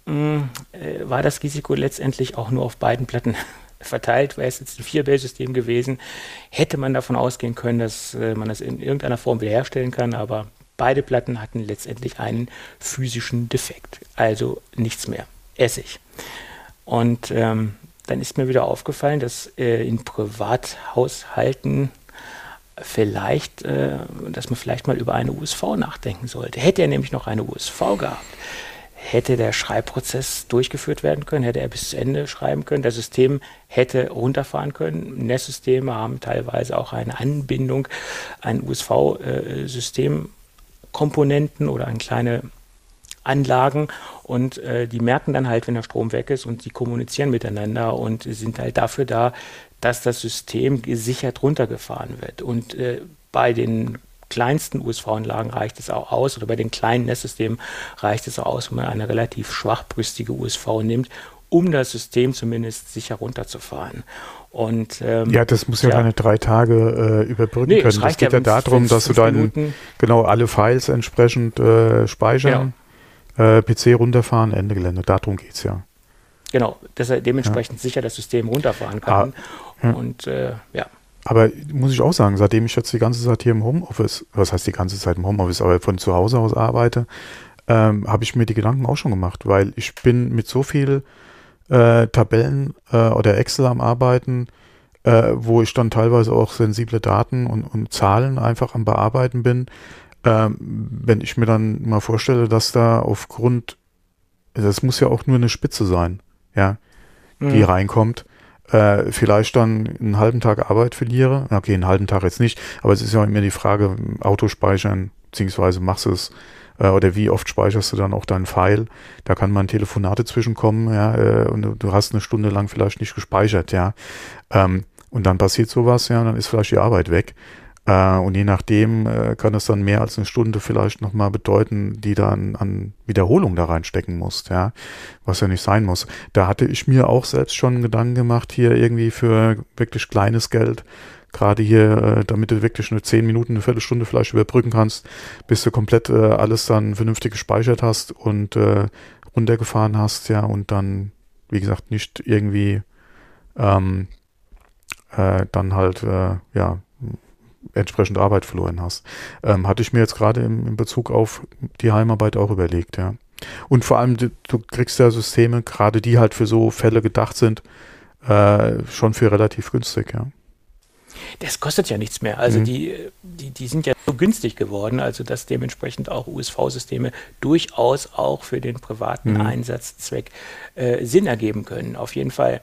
war das Risiko letztendlich auch nur auf beiden Platten verteilt, wäre es jetzt ein Vier-Bay-System gewesen, hätte man davon ausgehen können, dass äh, man das in irgendeiner Form wiederherstellen kann, aber beide Platten hatten letztendlich einen physischen Defekt, also nichts mehr, Essig. Und ähm, dann ist mir wieder aufgefallen, dass äh, in Privathaushalten vielleicht, äh, dass man vielleicht mal über eine USV nachdenken sollte. Hätte er nämlich noch eine USV gehabt, hätte der Schreibprozess durchgeführt werden können, hätte er bis zu Ende schreiben können. Das System hätte runterfahren können. NES-Systeme haben teilweise auch eine Anbindung an USV-Systemkomponenten oder an kleine Anlagen und äh, die merken dann halt, wenn der Strom weg ist und sie kommunizieren miteinander und sind halt dafür da, dass das System gesichert runtergefahren wird. Und äh, bei den kleinsten USV-Anlagen reicht es auch aus, oder bei den kleinen Netzsystemen reicht es auch aus, wenn man eine relativ schwachbrüstige USV nimmt, um das System zumindest sicher runterzufahren. Und, ähm, ja, das muss ja, ja deine drei Tage äh, überbrücken nee, können. Es geht ja, ja darum, dass du deinen, genau alle Files entsprechend äh, speichern, genau. äh, PC runterfahren, Ende Gelände. Darum geht es ja. Genau, dass er dementsprechend ja. sicher das System runterfahren kann. Ah, und äh, ja. Aber muss ich auch sagen, seitdem ich jetzt die ganze Zeit hier im Homeoffice, was heißt die ganze Zeit im Homeoffice, aber von zu Hause aus arbeite, ähm, habe ich mir die Gedanken auch schon gemacht, weil ich bin mit so viel äh, Tabellen äh, oder Excel am Arbeiten, äh, wo ich dann teilweise auch sensible Daten und, und Zahlen einfach am Bearbeiten bin. Ähm, wenn ich mir dann mal vorstelle, dass da aufgrund, das muss ja auch nur eine Spitze sein, ja, die mhm. reinkommt äh, vielleicht dann einen halben Tag Arbeit verliere. Okay, einen halben Tag jetzt nicht, aber es ist ja immer die Frage, Auto speichern, beziehungsweise machst du es äh, oder wie oft speicherst du dann auch deinen File. Da kann man Telefonate zwischenkommen, ja, äh, und du hast eine Stunde lang vielleicht nicht gespeichert, ja. Ähm, und dann passiert sowas, ja, dann ist vielleicht die Arbeit weg. Äh, und je nachdem äh, kann es dann mehr als eine Stunde vielleicht nochmal bedeuten, die dann an Wiederholung da reinstecken musst, ja, was ja nicht sein muss. Da hatte ich mir auch selbst schon Gedanken gemacht, hier irgendwie für wirklich kleines Geld, gerade hier, äh, damit du wirklich eine zehn Minuten, eine Viertelstunde vielleicht überbrücken kannst, bis du komplett alles dann vernünftig gespeichert hast und runtergefahren hast, ja, und dann, wie gesagt, nicht irgendwie ähm, äh, dann halt, ja, entsprechend Arbeit verloren hast. Ähm, hatte ich mir jetzt gerade im, in Bezug auf die Heimarbeit auch überlegt, ja. Und vor allem, du, du kriegst ja Systeme, gerade die halt für so Fälle gedacht sind, äh, schon für relativ günstig, ja. Das kostet ja nichts mehr. Also mhm. die, die, die sind ja so günstig geworden, also dass dementsprechend auch USV-Systeme durchaus auch für den privaten mhm. Einsatzzweck äh, Sinn ergeben können, auf jeden Fall.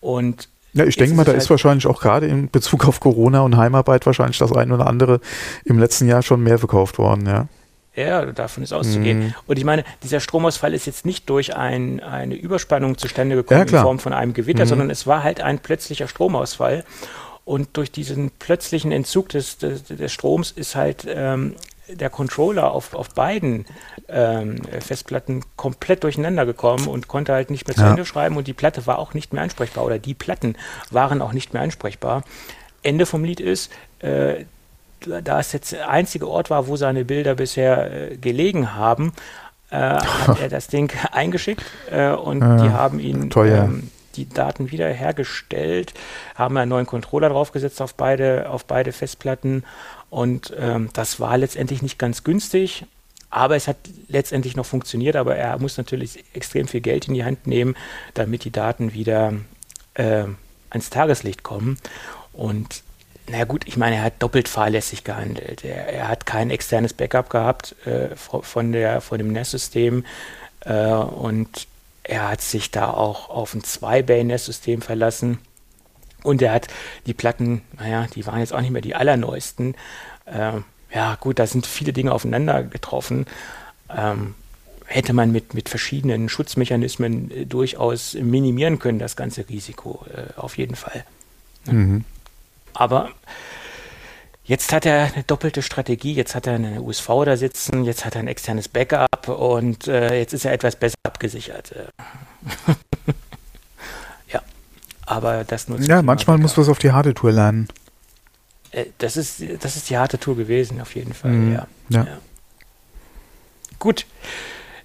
Und ja, ich denke mal, da halt ist wahrscheinlich auch gerade in Bezug auf Corona und Heimarbeit wahrscheinlich das ein oder andere im letzten Jahr schon mehr verkauft worden, ja. Ja, davon ist auszugehen. Mhm. Und ich meine, dieser Stromausfall ist jetzt nicht durch ein, eine Überspannung zustande gekommen ja, in Form von einem Gewitter, mhm. sondern es war halt ein plötzlicher Stromausfall. Und durch diesen plötzlichen Entzug des, des, des Stroms ist halt ähm, der Controller auf, auf beiden ähm, Festplatten komplett durcheinander gekommen und konnte halt nicht mehr zu ja. Ende schreiben und die Platte war auch nicht mehr ansprechbar oder die Platten waren auch nicht mehr ansprechbar. Ende vom Lied ist, äh, da es jetzt der einzige Ort war, wo seine Bilder bisher äh, gelegen haben, äh, hat er das Ding eingeschickt äh, und die haben ihn ähm, die Daten wiederhergestellt, haben einen neuen Controller draufgesetzt auf beide, auf beide Festplatten und ähm, das war letztendlich nicht ganz günstig. Aber es hat letztendlich noch funktioniert, aber er muss natürlich extrem viel Geld in die Hand nehmen, damit die Daten wieder äh, ans Tageslicht kommen. Und na gut, ich meine, er hat doppelt fahrlässig gehandelt. Er, er hat kein externes Backup gehabt äh, von, der, von dem NAS-System äh, und er hat sich da auch auf ein 2-Bay-NAS-System verlassen. Und er hat die Platten, naja, die waren jetzt auch nicht mehr die allerneuesten. Äh, ja, gut, da sind viele Dinge aufeinander getroffen. Ähm, hätte man mit, mit verschiedenen Schutzmechanismen äh, durchaus minimieren können, das ganze Risiko, äh, auf jeden Fall. Mhm. Aber jetzt hat er eine doppelte Strategie, jetzt hat er eine USV da sitzen, jetzt hat er ein externes Backup und äh, jetzt ist er etwas besser abgesichert. ja, aber das nur Ja, manchmal muss man es auf die harte Tour lernen. Äh, das, ist, das ist die harte Tour gewesen, auf jeden Fall, mhm. ja. ja. ja. Gut.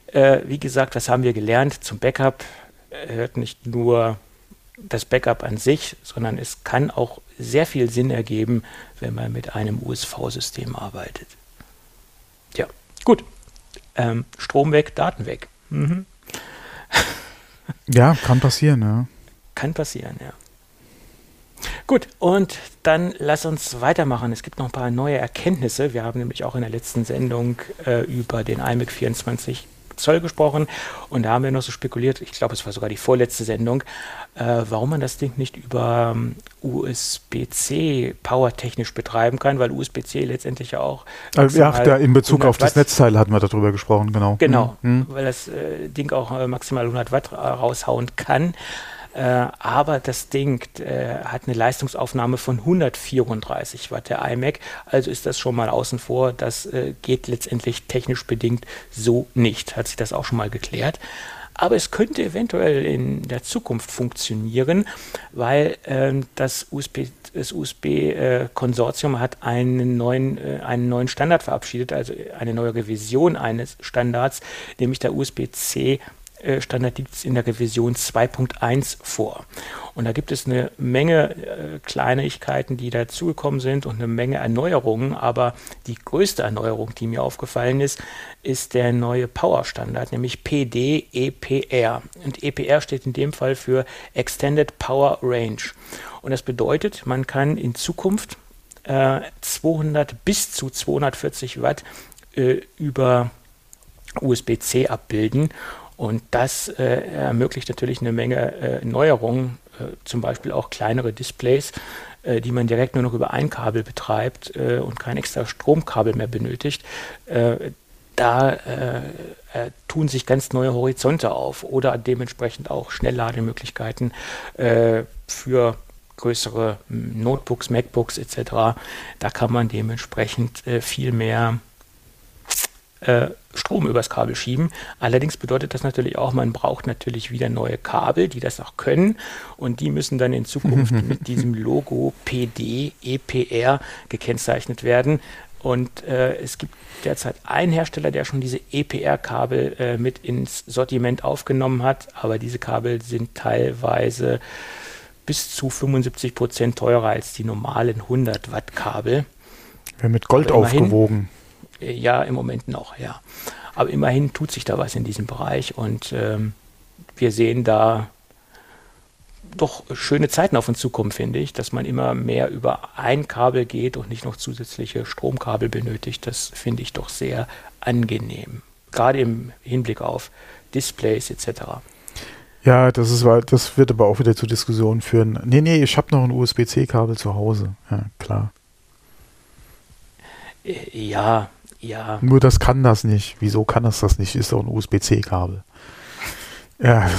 Äh, wie gesagt, was haben wir gelernt zum Backup? hört nicht nur das Backup an sich, sondern es kann auch sehr viel Sinn ergeben, wenn man mit einem USV-System arbeitet. Ja, gut. Ähm, Strom weg, Daten weg. Mhm. ja, kann passieren, ja. Kann passieren, ja. Gut, und dann lass uns weitermachen. Es gibt noch ein paar neue Erkenntnisse. Wir haben nämlich auch in der letzten Sendung äh, über den iMac 24 Zoll gesprochen und da haben wir noch so spekuliert, ich glaube, es war sogar die vorletzte Sendung, äh, warum man das Ding nicht über um, ähm, USB-C powertechnisch betreiben kann, weil USB-C letztendlich ja auch. Also, ja, da in Bezug auf das Netzteil hatten wir darüber gesprochen, genau. Genau, mhm. weil das äh, Ding auch äh, maximal 100 Watt raushauen kann. Äh, aber das Ding äh, hat eine Leistungsaufnahme von 134 Watt der iMac, also ist das schon mal außen vor. Das äh, geht letztendlich technisch bedingt so nicht. Hat sich das auch schon mal geklärt aber es könnte eventuell in der Zukunft funktionieren, weil äh, das USB USB-Konsortium äh, hat einen neuen, äh, einen neuen Standard verabschiedet, also eine neue Revision eines Standards, nämlich der USB-C Standard liegt es in der Revision 2.1 vor. Und da gibt es eine Menge äh, Kleinigkeiten, die dazugekommen sind und eine Menge Erneuerungen. Aber die größte Erneuerung, die mir aufgefallen ist, ist der neue Power-Standard, nämlich PD-EPR. Und EPR steht in dem Fall für Extended Power Range. Und das bedeutet, man kann in Zukunft äh, 200 bis zu 240 Watt äh, über USB-C abbilden und das äh, ermöglicht natürlich eine Menge äh, Neuerungen, äh, zum Beispiel auch kleinere Displays, äh, die man direkt nur noch über ein Kabel betreibt äh, und kein extra Stromkabel mehr benötigt. Äh, da tun sich ganz neue Horizonte auf oder dementsprechend auch Schnelllademöglichkeiten für größere hm, Notebooks, MacBooks etc. Da kann man dementsprechend viel mehr äh, Strom übers Kabel schieben. Allerdings bedeutet das natürlich auch, man braucht natürlich wieder neue Kabel, die das auch können. Und die müssen dann in Zukunft mit diesem Logo PD, EPR gekennzeichnet werden. Und äh, es gibt derzeit einen Hersteller, der schon diese EPR-Kabel äh, mit ins Sortiment aufgenommen hat. Aber diese Kabel sind teilweise bis zu 75 Prozent teurer als die normalen 100 Watt Kabel. Wäre mit Gold aufgewogen. Ja, im Moment noch, ja. Aber immerhin tut sich da was in diesem Bereich und ähm, wir sehen da doch schöne Zeiten auf uns zukommen, finde ich, dass man immer mehr über ein Kabel geht und nicht noch zusätzliche Stromkabel benötigt. Das finde ich doch sehr angenehm. Gerade im Hinblick auf Displays etc. Ja, das ist das wird aber auch wieder zu Diskussionen führen. Nee, nee, ich habe noch ein USB-C-Kabel zu Hause. Ja, klar. Äh, ja, ja. Nur das kann das nicht. Wieso kann das das nicht? Ist doch ein USB-C-Kabel. Ja.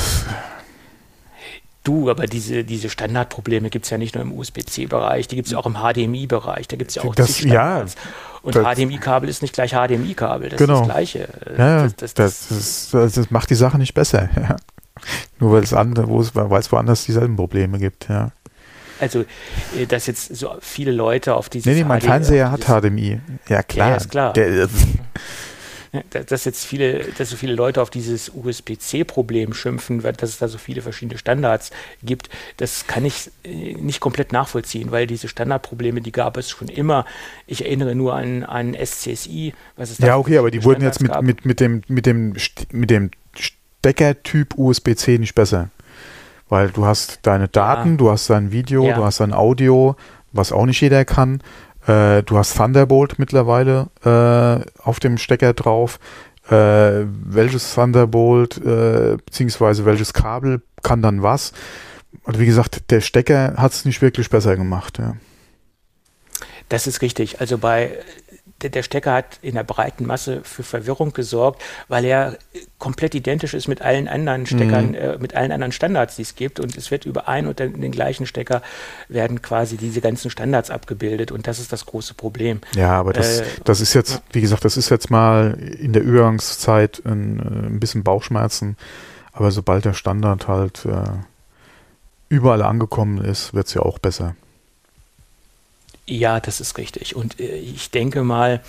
Du, aber diese, diese Standardprobleme gibt es ja nicht nur im USB-C-Bereich, die gibt es ja auch im HDMI-Bereich. Da gibt es ja auch das, ja, Und HDMI-Kabel ist nicht gleich HDMI-Kabel, das genau. ist das Gleiche. Ja, das, das, das, das, macht die Sache nicht besser. Ja. Nur weil es woanders dieselben Probleme gibt, ja. Also, äh, dass jetzt so viele Leute auf dieses. Nee, nee, mein HDMI, Fernseher hat HDMI. Ja, klar. Ja, ist klar. Der, dass jetzt viele, dass so viele Leute auf dieses USB-C-Problem schimpfen, dass es da so viele verschiedene Standards gibt, das kann ich äh, nicht komplett nachvollziehen, weil diese Standardprobleme, die gab es schon immer. Ich erinnere nur an, an SCSI, was es da Ja, okay, aber die wurden jetzt mit, mit, mit, dem, mit, dem, mit dem Steckertyp USB-C nicht besser. Weil du hast deine Daten, ja. du hast dein Video, ja. du hast dein Audio, was auch nicht jeder kann. Äh, du hast Thunderbolt mittlerweile äh, auf dem Stecker drauf. Äh, welches Thunderbolt äh, beziehungsweise welches Kabel kann dann was? Und wie gesagt, der Stecker hat es nicht wirklich besser gemacht. Ja. Das ist richtig. Also bei der, der Stecker hat in der breiten Masse für Verwirrung gesorgt, weil er komplett identisch ist mit allen anderen Steckern, mhm. äh, mit allen anderen Standards, die es gibt. Und es wird über einen und den gleichen Stecker werden quasi diese ganzen Standards abgebildet. Und das ist das große Problem. Ja, aber das, äh, das ist jetzt, wie gesagt, das ist jetzt mal in der Übergangszeit ein, äh, ein bisschen Bauchschmerzen. Aber sobald der Standard halt äh, überall angekommen ist, wird es ja auch besser. Ja, das ist richtig. Und äh, ich denke mal,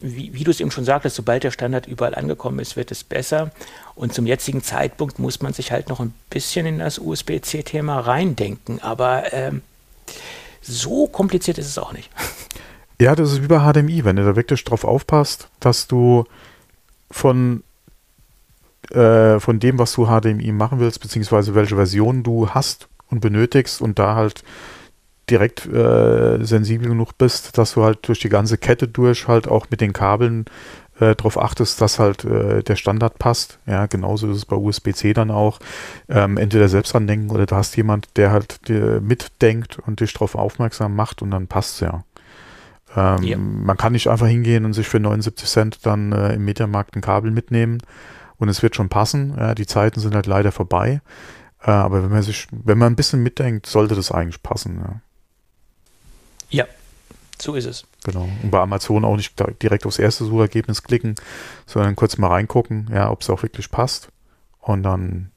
wie, wie du es eben schon sagtest, sobald der Standard überall angekommen ist, wird es besser. Und zum jetzigen Zeitpunkt muss man sich halt noch ein bisschen in das USB-C-Thema reindenken. Aber ähm, so kompliziert ist es auch nicht. Ja, das ist wie bei HDMI, wenn du da wirklich drauf aufpasst, dass du von, äh, von dem, was du HDMI machen willst, beziehungsweise welche Version du hast und benötigst und da halt direkt äh, sensibel genug bist, dass du halt durch die ganze Kette durch halt auch mit den Kabeln äh, darauf achtest, dass halt äh, der Standard passt. Ja, genauso ist es bei USB-C dann auch. Ähm, entweder selbst dran denken oder du hast jemand, der halt dir mitdenkt und dich darauf aufmerksam macht und dann passt es ja. Ähm, ja. Man kann nicht einfach hingehen und sich für 79 Cent dann äh, im Mediamarkt ein Kabel mitnehmen und es wird schon passen. Ja, die Zeiten sind halt leider vorbei. Äh, aber wenn man sich, wenn man ein bisschen mitdenkt, sollte das eigentlich passen. Ja. Ja, so ist es. Genau. Und bei Amazon auch nicht direkt aufs erste Suchergebnis klicken, sondern kurz mal reingucken, ja, ob es auch wirklich passt. Und dann,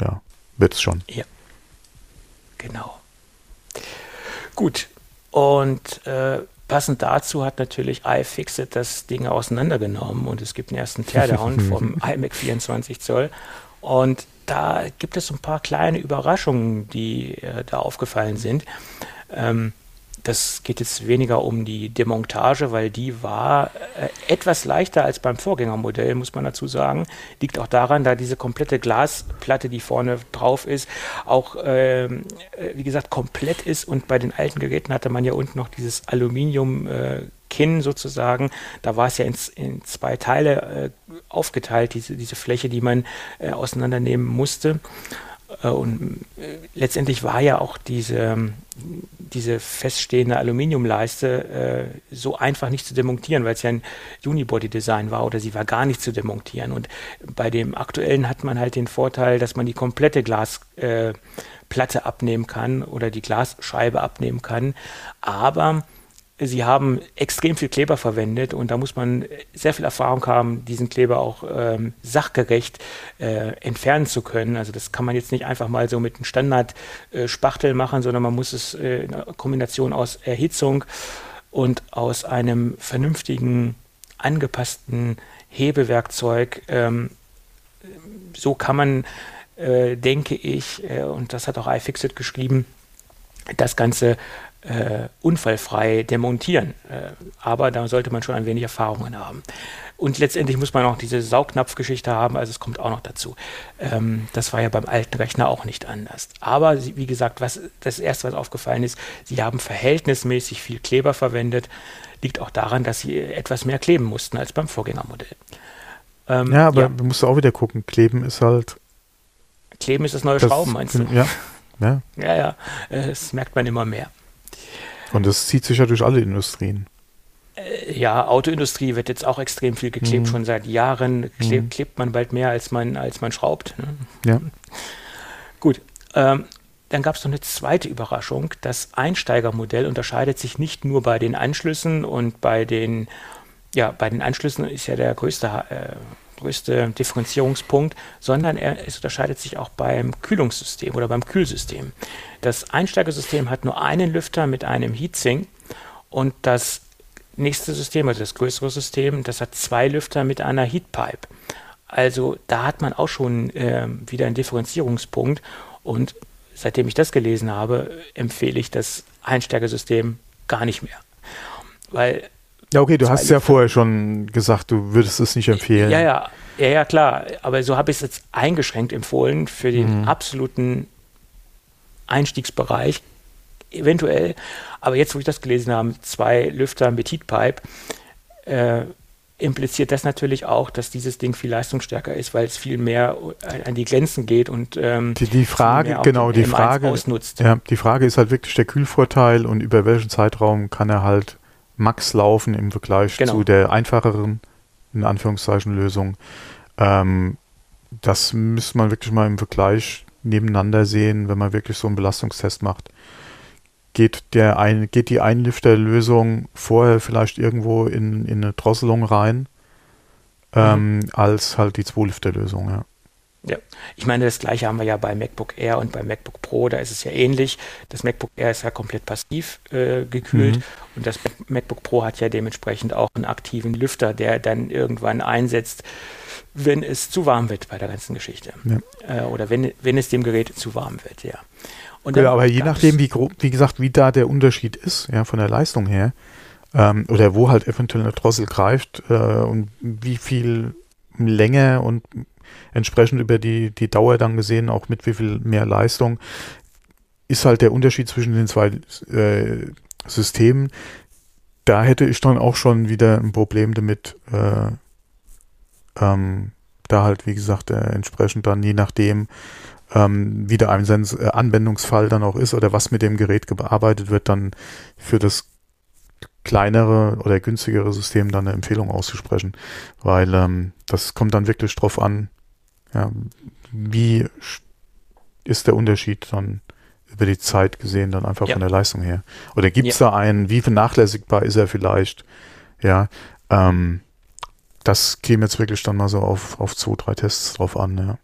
ja, wird es schon. Ja. Genau. Gut. Und äh, passend dazu hat natürlich iFixit das Ding auseinandergenommen und es gibt einen ersten Teardown vom iMac 24 Zoll. Und da gibt es ein paar kleine Überraschungen, die äh, da aufgefallen sind. Ähm, das geht jetzt weniger um die Demontage, weil die war äh, etwas leichter als beim Vorgängermodell, muss man dazu sagen. Liegt auch daran, da diese komplette Glasplatte, die vorne drauf ist, auch, ähm, äh, wie gesagt, komplett ist. Und bei den alten Geräten hatte man ja unten noch dieses Aluminium. Äh, Kinn sozusagen. Da war es ja in, in zwei Teile äh, aufgeteilt, diese, diese Fläche, die man äh, auseinandernehmen musste. Äh, und äh, letztendlich war ja auch diese, diese feststehende Aluminiumleiste äh, so einfach nicht zu demontieren, weil es ja ein Unibody-Design war oder sie war gar nicht zu demontieren. Und bei dem aktuellen hat man halt den Vorteil, dass man die komplette Glasplatte äh, abnehmen kann oder die Glasscheibe abnehmen kann. Aber Sie haben extrem viel Kleber verwendet und da muss man sehr viel Erfahrung haben, diesen Kleber auch ähm, sachgerecht äh, entfernen zu können. Also das kann man jetzt nicht einfach mal so mit einem Standard-Spachtel äh, machen, sondern man muss es äh, in Kombination aus Erhitzung und aus einem vernünftigen, angepassten Hebewerkzeug. Ähm, so kann man, äh, denke ich, äh, und das hat auch iFixit geschrieben, das Ganze äh, unfallfrei demontieren. Äh, aber da sollte man schon ein wenig Erfahrungen haben. Und letztendlich muss man auch diese Saugnapfgeschichte haben, also es kommt auch noch dazu. Ähm, das war ja beim alten Rechner auch nicht anders. Aber wie gesagt, was das erste, was aufgefallen ist, sie haben verhältnismäßig viel Kleber verwendet. Liegt auch daran, dass sie etwas mehr kleben mussten als beim Vorgängermodell. Ähm, ja, aber ja. du musst auch wieder gucken. Kleben ist halt. Kleben ist das neue das, Schrauben, meinst du? Ja. Ja, ja, ja. Das merkt man immer mehr. Und das zieht sich ja durch alle Industrien. Äh, ja, Autoindustrie wird jetzt auch extrem viel geklebt, mhm. schon seit Jahren kleb, mhm. klebt man bald mehr, als man, als man schraubt. Ne? Ja. Gut. Ähm, dann gab es noch eine zweite Überraschung. Das Einsteigermodell unterscheidet sich nicht nur bei den Anschlüssen und bei den, ja, bei den Anschlüssen ist ja der größte, äh, größte Differenzierungspunkt, sondern er, es unterscheidet sich auch beim Kühlungssystem oder beim Kühlsystem. Das Einsteigersystem hat nur einen Lüfter mit einem Heatsink und das nächste System, also das größere System, das hat zwei Lüfter mit einer Heatpipe. Also da hat man auch schon äh, wieder einen Differenzierungspunkt und seitdem ich das gelesen habe, empfehle ich das Einsteigersystem gar nicht mehr. Weil ja, okay, du hast ja vorher schon gesagt, du würdest es nicht empfehlen. Ja, ja, ja, ja klar. Aber so habe ich es jetzt eingeschränkt empfohlen für den mhm. absoluten Einstiegsbereich eventuell. Aber jetzt, wo ich das gelesen habe, zwei Lüfter mit Heatpipe, äh, impliziert das natürlich auch, dass dieses Ding viel leistungsstärker ist, weil es viel mehr an die Grenzen geht und ähm, die, die Frage, genau, die Frage, ausnutzt. Ja, die Frage ist halt wirklich der Kühlvorteil und über welchen Zeitraum kann er halt max laufen im Vergleich genau. zu der einfacheren, in Anführungszeichen, Lösung. Ähm, das müsste man wirklich mal im Vergleich nebeneinander sehen, wenn man wirklich so einen Belastungstest macht. Geht, der ein, geht die Einlüfterlösung vorher vielleicht irgendwo in, in eine Drosselung rein, ähm, mhm. als halt die Zwei-Lüfterlösung, ja. Ja, ich meine, das gleiche haben wir ja bei MacBook Air und bei MacBook Pro, da ist es ja ähnlich. Das MacBook Air ist ja komplett passiv äh, gekühlt mhm. und das MacBook Pro hat ja dementsprechend auch einen aktiven Lüfter, der dann irgendwann einsetzt, wenn es zu warm wird bei der ganzen Geschichte. Ja. Äh, oder wenn, wenn es dem Gerät zu warm wird, ja. ja, aber je nachdem, wie, wie gesagt, wie da der Unterschied ist, ja, von der Leistung her, ähm, oder wo halt eventuell eine Drossel greift äh, und wie viel länger und entsprechend über die, die Dauer dann gesehen, auch mit wie viel mehr Leistung, ist halt der Unterschied zwischen den zwei äh, Systemen. Da hätte ich dann auch schon wieder ein Problem damit, äh, ähm, da halt, wie gesagt, äh, entsprechend dann je nachdem, ähm, wie der Einsatz, äh, Anwendungsfall dann auch ist oder was mit dem Gerät bearbeitet wird, dann für das kleinere oder günstigere System dann eine Empfehlung auszusprechen, weil ähm, das kommt dann wirklich drauf an, ja, wie ist der Unterschied dann über die Zeit gesehen, dann einfach ja. von der Leistung her? Oder gibt es ja. da einen, wie vernachlässigbar ist er vielleicht? Ja, ähm, das käme jetzt wirklich dann mal so auf, auf zwei, drei Tests drauf an, ja.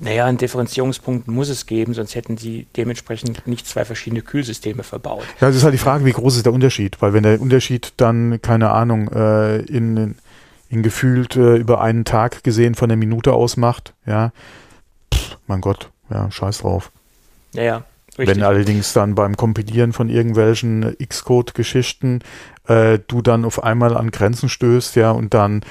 Naja, einen Differenzierungspunkt muss es geben, sonst hätten sie dementsprechend nicht zwei verschiedene Kühlsysteme verbaut. Ja, es ist halt die Frage, wie groß ist der Unterschied? Weil wenn der Unterschied dann, keine Ahnung, äh, in, in gefühlt äh, über einen Tag gesehen von der Minute ausmacht, ja, pff, mein Gott, ja, scheiß drauf. Ja, ja. Richtig. Wenn allerdings dann beim Kompilieren von irgendwelchen Xcode-Geschichten äh, du dann auf einmal an Grenzen stößt, ja, und dann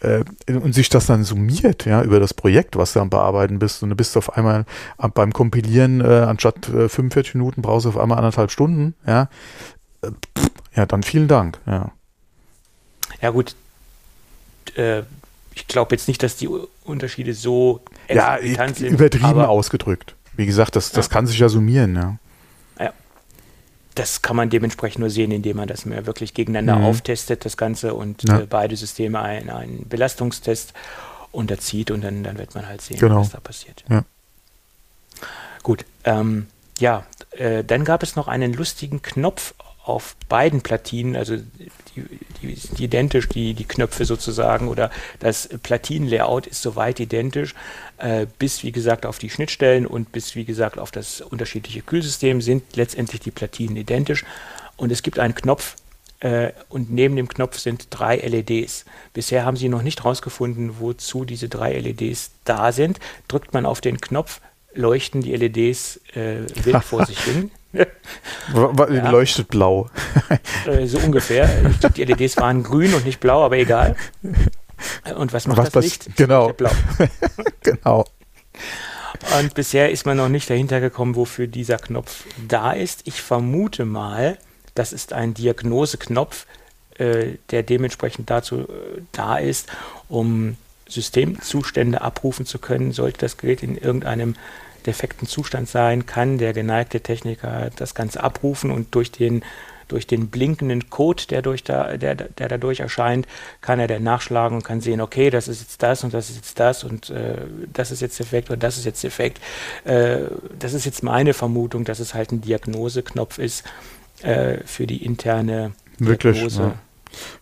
äh, und sich das dann summiert, ja, über das Projekt, was du am Bearbeiten bist, und du bist auf einmal beim Kompilieren, äh, anstatt äh, 45 Minuten brauchst du auf einmal anderthalb Stunden, ja, äh, ja, dann vielen Dank, ja. Ja, gut, äh, ich glaube jetzt nicht, dass die Unterschiede so ja, sind. Übertrieben ausgedrückt. Wie gesagt, das, das ja. kann sich ja summieren, ja. Ja. Das kann man dementsprechend nur sehen, indem man das mehr wirklich gegeneinander mhm. auftestet, das Ganze, und ja. äh, beide Systeme einen, einen Belastungstest unterzieht und dann, dann wird man halt sehen, genau. was da passiert. Ja. Gut, ähm, ja, äh, dann gab es noch einen lustigen Knopf auf beiden Platinen, also die, die sind identisch, die, die Knöpfe sozusagen, oder das Platinenlayout ist soweit identisch, äh, bis wie gesagt auf die Schnittstellen und bis wie gesagt auf das unterschiedliche Kühlsystem sind letztendlich die Platinen identisch. Und es gibt einen Knopf, äh, und neben dem Knopf sind drei LEDs. Bisher haben sie noch nicht herausgefunden, wozu diese drei LEDs da sind. Drückt man auf den Knopf, leuchten die LEDs äh, wild vor sich hin. ja. Leuchtet blau. Äh, so ungefähr. Ich glaube, die LEDs waren grün und nicht blau, aber egal. Und was macht was das Licht? Genau. Blau. genau. Und bisher ist man noch nicht dahinter gekommen, wofür dieser Knopf da ist. Ich vermute mal, das ist ein Diagnoseknopf, äh, der dementsprechend dazu äh, da ist, um Systemzustände abrufen zu können, sollte das Gerät in irgendeinem defekten Zustand sein, kann der geneigte Techniker das Ganze abrufen und durch den durch den blinkenden Code, der, durch da, der, der dadurch erscheint, kann er dann nachschlagen und kann sehen, okay, das ist jetzt das und das ist jetzt das und äh, das ist jetzt defekt und das ist jetzt defekt. Äh, das ist jetzt meine Vermutung, dass es halt ein Diagnoseknopf ist äh, für die interne Wirklich, Diagnose. Ja.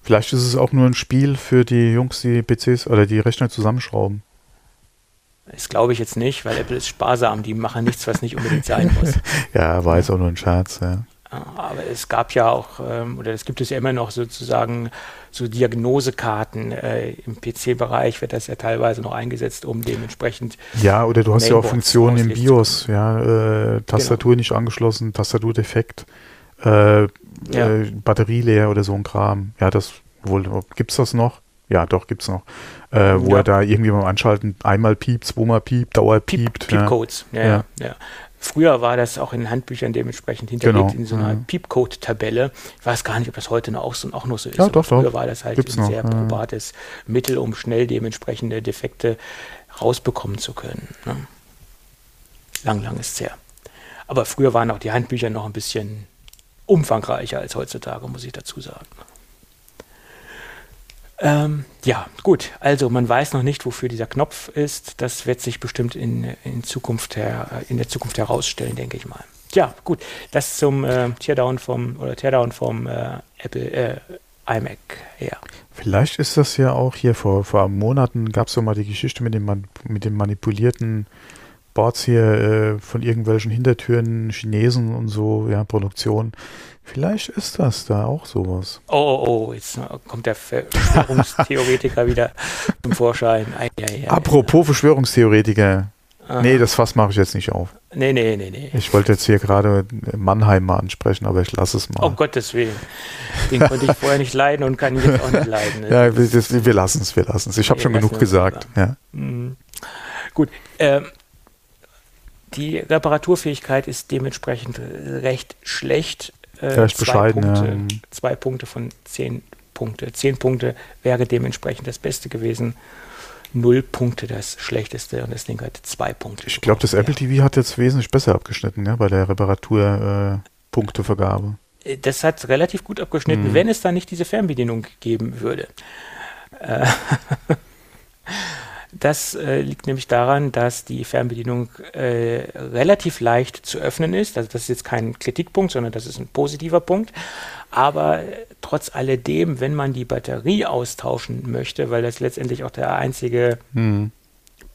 Vielleicht ist es auch nur ein Spiel für die Jungs, die PCs oder die Rechner zusammenschrauben. Das glaube ich jetzt nicht, weil Apple ist sparsam. Die machen nichts, was nicht unbedingt sein muss. ja, war jetzt auch nur ein Scherz, ja. Aber es gab ja auch, ähm, oder es gibt es ja immer noch sozusagen so Diagnosekarten. Äh, Im PC-Bereich wird das ja teilweise noch eingesetzt, um dementsprechend. Ja, oder du hast ja auch Funktionen im BIOS, ja, äh, Tastatur genau. nicht angeschlossen, Tastatur defekt, äh, ja. Äh, Batterie leer oder so ein Kram. Ja, das wohl, gibt's das noch? Ja, doch, gibt's noch. Äh, wo ja. er da irgendwie beim Anschalten einmal piept, zweimal piept, dauert piept. Piep-Codes, ja. Ja, ja. Früher war das auch in Handbüchern dementsprechend hinterlegt genau. in so einer mhm. Piepcode-Tabelle. Ich weiß gar nicht, ob das heute noch auch, so, auch noch so ist. Ja, doch, früher doch. war das halt Gibt's ein noch. sehr probates Mittel, um schnell dementsprechende Defekte rausbekommen zu können. Ne? Lang, lang ist es her. Aber früher waren auch die Handbücher noch ein bisschen umfangreicher als heutzutage, muss ich dazu sagen. Ähm, ja, gut. Also man weiß noch nicht, wofür dieser Knopf ist. Das wird sich bestimmt in, in, Zukunft her, in der Zukunft herausstellen, denke ich mal. Ja, gut. Das zum äh, Teardown vom oder Teardown vom äh, Apple äh, iMac. Ja. Vielleicht ist das ja auch hier vor, vor Monaten gab es so mal die Geschichte mit dem, mit dem manipulierten Boards hier äh, von irgendwelchen Hintertüren, Chinesen und so, ja, Produktion. Vielleicht ist das da auch sowas. Oh, oh, oh, jetzt kommt der Verschwörungstheoretiker wieder zum Vorschein. Ei, ei, ei, Apropos Verschwörungstheoretiker. Aha. Nee, das Fass mache ich jetzt nicht auf. Nee, nee, nee, nee. Ich wollte jetzt hier gerade Mannheim mal ansprechen, aber ich lasse es mal. Oh Gottes Willen. Den konnte ich vorher nicht leiden und kann ihn jetzt auch nicht leiden. Ne? ja, wir, lassen es, wir lassen es. Ich habe schon genug gesagt. Ja. Mhm. Gut. Ähm, die Reparaturfähigkeit ist dementsprechend recht schlecht. Äh, recht bescheiden. Punkte, ja. Zwei Punkte von zehn Punkte. Zehn Punkte wäre dementsprechend das Beste gewesen. Null Punkte das Schlechteste und das Ding hat zwei Punkte. Ich glaube, das Apple TV hat jetzt wesentlich besser abgeschnitten ja, bei der Reparaturpunktevergabe. Äh, das hat relativ gut abgeschnitten, mhm. wenn es da nicht diese Fernbedienung geben würde. Äh, Das äh, liegt nämlich daran, dass die Fernbedienung äh, relativ leicht zu öffnen ist. Also das ist jetzt kein Kritikpunkt, sondern das ist ein positiver Punkt. Aber äh, trotz alledem, wenn man die Batterie austauschen möchte, weil das letztendlich auch der einzige hm.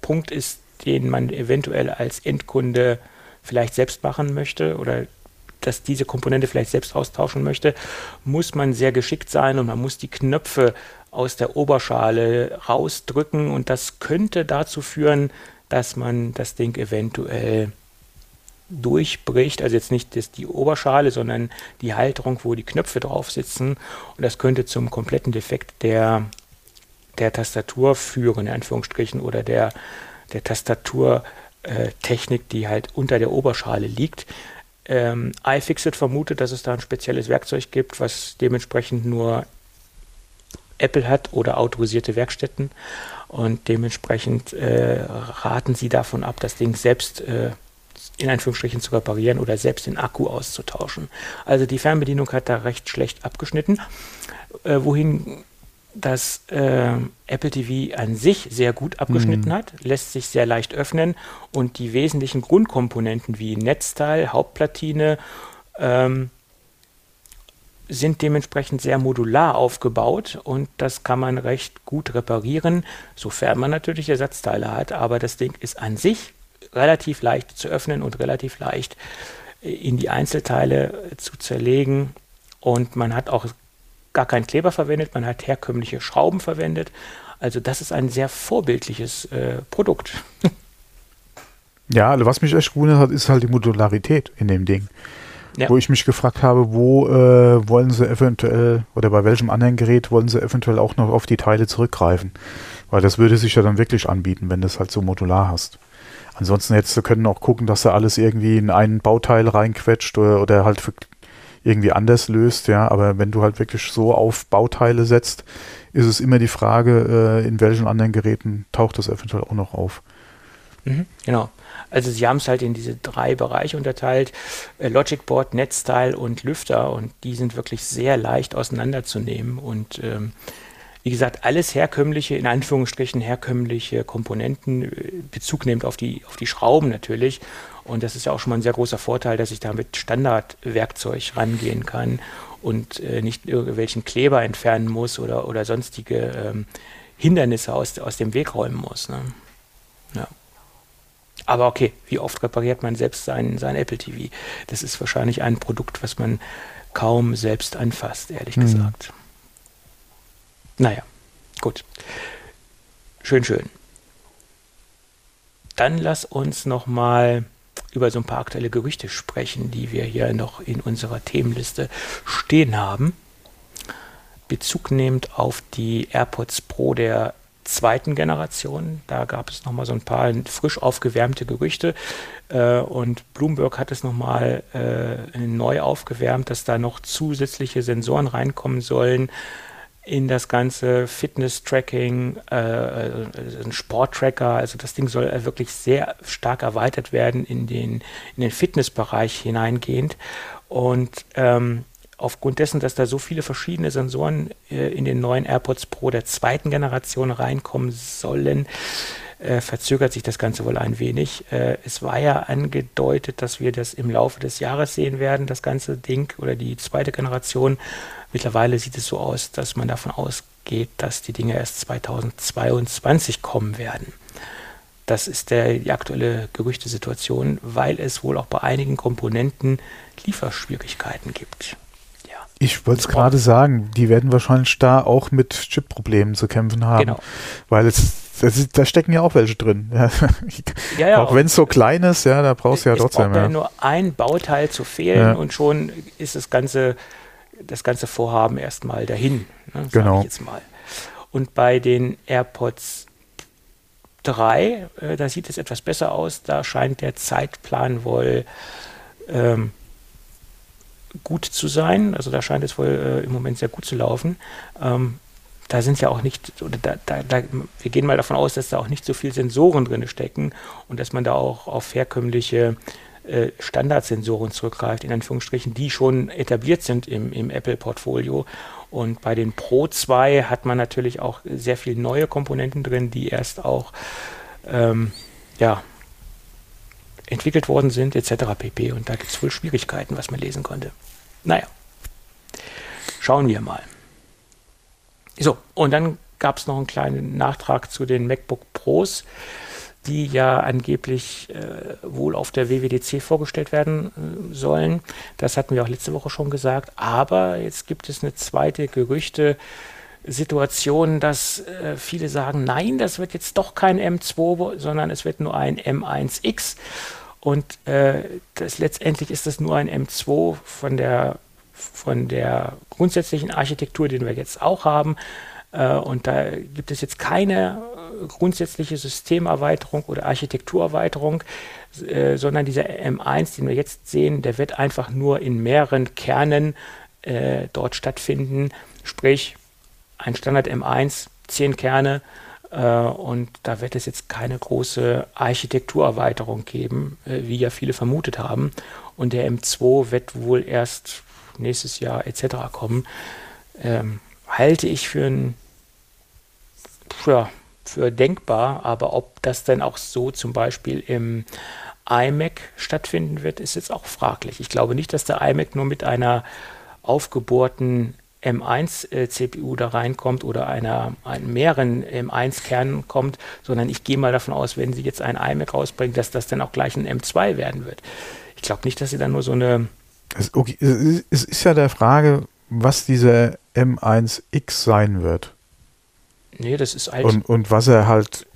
Punkt ist, den man eventuell als Endkunde vielleicht selbst machen möchte oder dass diese Komponente vielleicht selbst austauschen möchte, muss man sehr geschickt sein und man muss die Knöpfe aus der Oberschale rausdrücken. Und das könnte dazu führen, dass man das Ding eventuell durchbricht, also jetzt nicht das, die Oberschale, sondern die Halterung, wo die Knöpfe drauf sitzen. Und das könnte zum kompletten Defekt der, der Tastatur führen, in Anführungsstrichen, oder der, der Tastaturtechnik, äh, die halt unter der Oberschale liegt. Ähm, iFixit vermutet, dass es da ein spezielles Werkzeug gibt, was dementsprechend nur Apple hat oder autorisierte Werkstätten. Und dementsprechend äh, raten sie davon ab, das Ding selbst äh, in Anführungsstrichen zu reparieren oder selbst den Akku auszutauschen. Also die Fernbedienung hat da recht schlecht abgeschnitten, äh, wohin das äh, Apple TV an sich sehr gut abgeschnitten mhm. hat, lässt sich sehr leicht öffnen und die wesentlichen Grundkomponenten wie Netzteil, Hauptplatine, ähm, sind dementsprechend sehr modular aufgebaut und das kann man recht gut reparieren, sofern man natürlich Ersatzteile hat. Aber das Ding ist an sich relativ leicht zu öffnen und relativ leicht äh, in die Einzelteile äh, zu zerlegen. Und man hat auch gar keinen Kleber verwendet, man hat herkömmliche Schrauben verwendet. Also das ist ein sehr vorbildliches äh, Produkt. Ja, also was mich echt gewundert hat, ist halt die Modularität in dem Ding. Ja. Wo ich mich gefragt habe, wo äh, wollen sie eventuell oder bei welchem anderen Gerät wollen sie eventuell auch noch auf die Teile zurückgreifen. Weil das würde sich ja dann wirklich anbieten, wenn du es halt so modular hast. Ansonsten hättest du können auch gucken, dass du alles irgendwie in einen Bauteil reinquetscht oder, oder halt irgendwie anders löst, ja. Aber wenn du halt wirklich so auf Bauteile setzt, ist es immer die Frage, äh, in welchen anderen Geräten taucht das eventuell auch noch auf. Mhm, genau. Also sie haben es halt in diese drei Bereiche unterteilt, äh, Logic Board, Netzteil und Lüfter und die sind wirklich sehr leicht auseinanderzunehmen und ähm, wie gesagt, alles herkömmliche, in Anführungsstrichen herkömmliche Komponenten, äh, Bezug nimmt auf die, auf die Schrauben natürlich. Und das ist ja auch schon mal ein sehr großer Vorteil, dass ich da mit Standardwerkzeug rangehen kann und äh, nicht irgendwelchen Kleber entfernen muss oder, oder sonstige ähm, Hindernisse aus, aus dem Weg räumen muss. Ne? Aber okay, wie oft repariert man selbst sein, sein Apple TV? Das ist wahrscheinlich ein Produkt, was man kaum selbst anfasst, ehrlich mhm. gesagt. Naja, gut. Schön, schön. Dann lass uns noch mal über so ein paar aktuelle Gerüchte sprechen, die wir hier noch in unserer Themenliste stehen haben. Bezug nehmend auf die AirPods Pro der zweiten Generation. Da gab es nochmal so ein paar frisch aufgewärmte Gerüchte. Äh, und Bloomberg hat es nochmal äh, neu aufgewärmt, dass da noch zusätzliche Sensoren reinkommen sollen in das ganze Fitness-Tracking, äh, ein Sport-Tracker. Also das Ding soll wirklich sehr stark erweitert werden in den, in den Fitnessbereich hineingehend. Und ähm, aufgrund dessen, dass da so viele verschiedene Sensoren äh, in den neuen AirPods Pro der zweiten Generation reinkommen sollen, äh, verzögert sich das Ganze wohl ein wenig. Äh, es war ja angedeutet, dass wir das im Laufe des Jahres sehen werden, das ganze Ding oder die zweite Generation. Mittlerweile sieht es so aus, dass man davon ausgeht, dass die Dinge erst 2022 kommen werden. Das ist der, die aktuelle Gerüchtesituation, weil es wohl auch bei einigen Komponenten Lieferschwierigkeiten gibt. Ich wollte es gerade sagen, die werden wahrscheinlich da auch mit Chip-Problemen zu kämpfen haben. Genau. Weil es, es, da stecken ja auch welche drin. ja, ja, auch wenn es so klein ist, ja, da brauchst du ja trotzdem. Es braucht ja nur ein Bauteil zu fehlen ja. und schon ist das ganze, das ganze Vorhaben erstmal dahin. Ne, genau. jetzt mal. Und bei den AirPods 3, äh, da sieht es etwas besser aus. Da scheint der Zeitplan wohl ähm, gut zu sein. Also da scheint es wohl äh, im Moment sehr gut zu laufen. Ähm, da sind ja auch nicht, oder da, da, da, wir gehen mal davon aus, dass da auch nicht so viel Sensoren drin stecken und dass man da auch auf herkömmliche äh, Standardsensoren zurückgreift, in Anführungsstrichen, die schon etabliert sind im, im Apple-Portfolio. Und bei den Pro 2 hat man natürlich auch sehr viele neue Komponenten drin, die erst auch ähm, ja, entwickelt worden sind, etc. pp. Und da gibt es wohl Schwierigkeiten, was man lesen konnte. Naja, schauen wir mal. So, und dann gab es noch einen kleinen Nachtrag zu den MacBook Pros, die ja angeblich äh, wohl auf der WWDC vorgestellt werden äh, sollen. Das hatten wir auch letzte Woche schon gesagt. Aber jetzt gibt es eine zweite Gerüchte. Situation, dass äh, viele sagen, nein, das wird jetzt doch kein M2, sondern es wird nur ein M1X. Und äh, das, letztendlich ist das nur ein M2 von der, von der grundsätzlichen Architektur, den wir jetzt auch haben. Äh, und da gibt es jetzt keine äh, grundsätzliche Systemerweiterung oder Architekturerweiterung, äh, sondern dieser M1, den wir jetzt sehen, der wird einfach nur in mehreren Kernen äh, dort stattfinden. Sprich, ein Standard M1, zehn Kerne, äh, und da wird es jetzt keine große Architekturerweiterung geben, äh, wie ja viele vermutet haben. Und der M2 wird wohl erst nächstes Jahr etc. kommen. Ähm, halte ich für ein ja, für denkbar, aber ob das denn auch so zum Beispiel im iMac stattfinden wird, ist jetzt auch fraglich. Ich glaube nicht, dass der iMac nur mit einer aufgebohrten M1-CPU äh, da reinkommt oder einer, einen mehreren M1-Kernen kommt, sondern ich gehe mal davon aus, wenn sie jetzt ein iMac rausbringen, dass das dann auch gleich ein M2 werden wird. Ich glaube nicht, dass sie dann nur so eine. Es, okay, es ist ja der Frage, was dieser M1X sein wird. Nee, das ist halt. Und, und was er halt,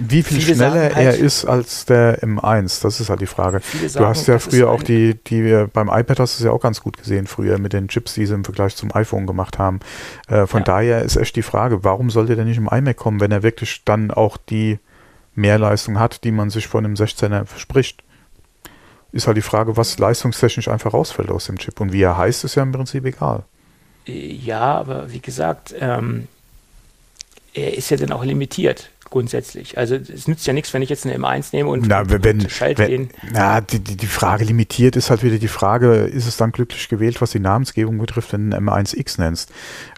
wie viel schneller halt, er ist als der M1, das ist halt die Frage. Du hast ja früher auch die, die beim iPad hast du es ja auch ganz gut gesehen, früher mit den Chips, die sie im Vergleich zum iPhone gemacht haben. Äh, von ja. daher ist echt die Frage, warum sollte der nicht im iMac kommen, wenn er wirklich dann auch die Mehrleistung hat, die man sich von dem 16er verspricht? Ist halt die Frage, was leistungstechnisch einfach rausfällt aus dem Chip. Und wie er heißt, ist ja im Prinzip egal. Ja, aber wie gesagt, ähm, er ist ja dann auch limitiert grundsätzlich. Also es nützt ja nichts, wenn ich jetzt eine M1 nehme und, na, wenn, und schalte wenn, den. Na, die, die, Frage limitiert ist halt wieder die Frage, ist es dann glücklich gewählt, was die Namensgebung betrifft, wenn du einen M1X nennst?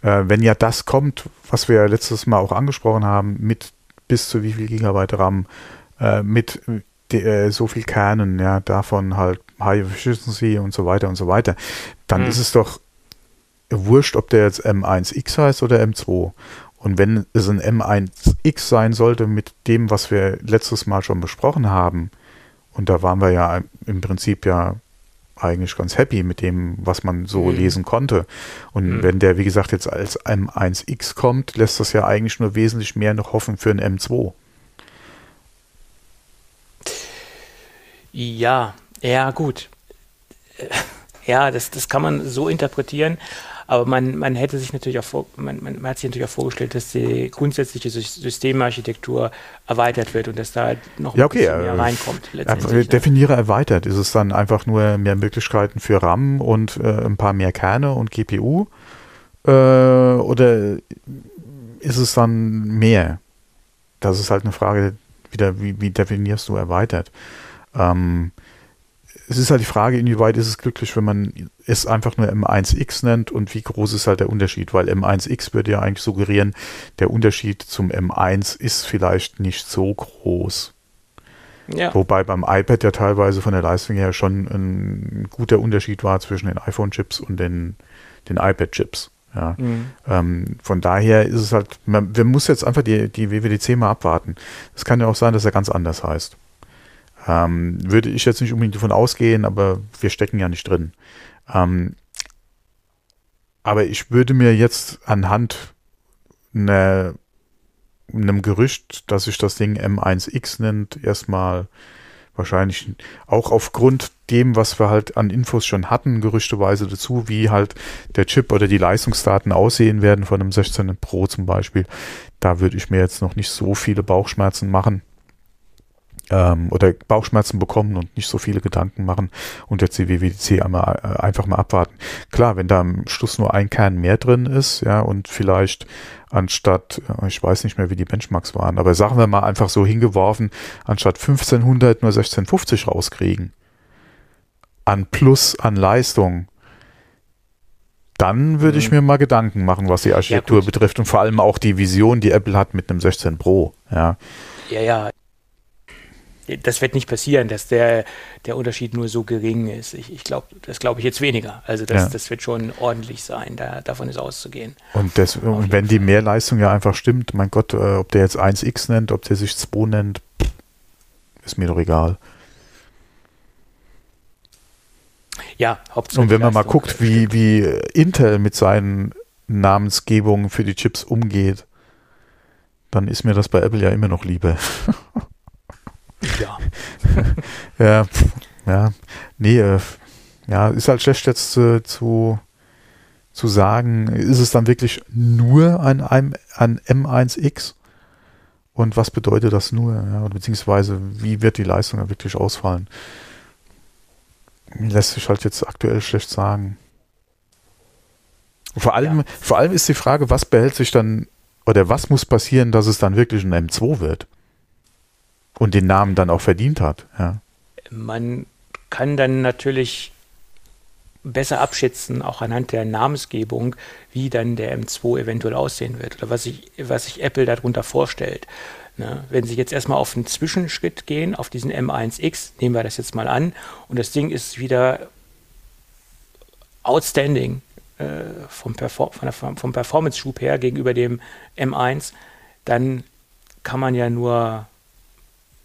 Äh, wenn ja das kommt, was wir letztes Mal auch angesprochen haben, mit bis zu wie viel Gigabyte RAM, äh, mit de, äh, so viel Kernen, ja, davon halt High Efficiency und so weiter und so weiter, dann mhm. ist es doch wurscht, ob der jetzt M1X heißt oder M2. Und wenn es ein M1X sein sollte mit dem, was wir letztes Mal schon besprochen haben, und da waren wir ja im Prinzip ja eigentlich ganz happy mit dem, was man so mhm. lesen konnte. Und mhm. wenn der, wie gesagt, jetzt als M1X kommt, lässt das ja eigentlich nur wesentlich mehr noch hoffen für ein M2. Ja, ja, gut. Ja, das, das kann man so interpretieren. Aber man, man hätte sich natürlich auch vor, man, man, man, hat sich natürlich auch vorgestellt, dass die grundsätzliche Systemarchitektur erweitert wird und dass da noch ja, okay, ein bisschen mehr reinkommt. Ne? Definiere erweitert. Ist es dann einfach nur mehr Möglichkeiten für RAM und äh, ein paar mehr Kerne und GPU? Äh, oder ist es dann mehr? Das ist halt eine Frage, wieder, wie, wie definierst du erweitert? Ähm, es ist halt die Frage, inwieweit ist es glücklich, wenn man es einfach nur M1X nennt und wie groß ist halt der Unterschied, weil M1X würde ja eigentlich suggerieren, der Unterschied zum M1 ist vielleicht nicht so groß. Ja. Wobei beim iPad ja teilweise von der Leistung her schon ein guter Unterschied war zwischen den iPhone-Chips und den, den iPad-Chips. Ja. Mhm. Ähm, von daher ist es halt, man, wir muss jetzt einfach die, die WWDC mal abwarten. Es kann ja auch sein, dass er ganz anders heißt. Ähm, würde ich jetzt nicht unbedingt davon ausgehen, aber wir stecken ja nicht drin. Ähm, aber ich würde mir jetzt anhand einer, einem Gerücht, dass sich das Ding M1X nennt, erstmal wahrscheinlich auch aufgrund dem, was wir halt an Infos schon hatten, gerüchteweise dazu, wie halt der Chip oder die Leistungsdaten aussehen werden von einem 16 Pro zum Beispiel. Da würde ich mir jetzt noch nicht so viele Bauchschmerzen machen ähm, oder Bauchschmerzen bekommen und nicht so viele Gedanken machen und jetzt die WWDC einmal, äh, einfach mal abwarten. Klar, wenn da am Schluss nur ein Kern mehr drin ist, ja, und vielleicht anstatt, äh, ich weiß nicht mehr, wie die Benchmarks waren, aber sagen wir mal einfach so hingeworfen, anstatt 1500 nur 1650 rauskriegen. An Plus, an Leistung, dann würde ich mhm. mir mal Gedanken machen, was die Architektur ja, betrifft und vor allem auch die Vision, die Apple hat mit einem 16 Pro. Ja, ja, ja das wird nicht passieren, dass der, der Unterschied nur so gering ist. Ich, ich glaube, das glaube ich jetzt weniger. Also das, ja. das wird schon ordentlich sein, da, davon ist auszugehen. Und, das, und wenn die Mehrleistung ja einfach stimmt, mein Gott, äh, ob der jetzt 1x nennt, ob der sich 2 nennt, ist mir doch egal. Ja, hauptsächlich. Und wenn man mal guckt, wie, wie Intel mit seinen Namensgebungen für die Chips umgeht, dann ist mir das bei Apple ja immer noch Liebe. Ja. ja, nee, äh, ja, ist halt schlecht jetzt äh, zu, zu sagen, ist es dann wirklich nur ein, ein, ein M1X? Und was bedeutet das nur? Ja, beziehungsweise, wie wird die Leistung dann wirklich ausfallen? Lässt sich halt jetzt aktuell schlecht sagen. vor allem, ja. vor allem ist die Frage, was behält sich dann, oder was muss passieren, dass es dann wirklich ein M2 wird? Und den Namen dann auch verdient hat, ja. Man kann dann natürlich besser abschätzen, auch anhand der Namensgebung, wie dann der M2 eventuell aussehen wird oder was sich was sich Apple darunter vorstellt. Ne? Wenn Sie jetzt erstmal auf einen Zwischenschritt gehen, auf diesen M1X, nehmen wir das jetzt mal an, und das Ding ist wieder outstanding äh, vom, Perform der, vom Performance-Schub her gegenüber dem M1, dann kann man ja nur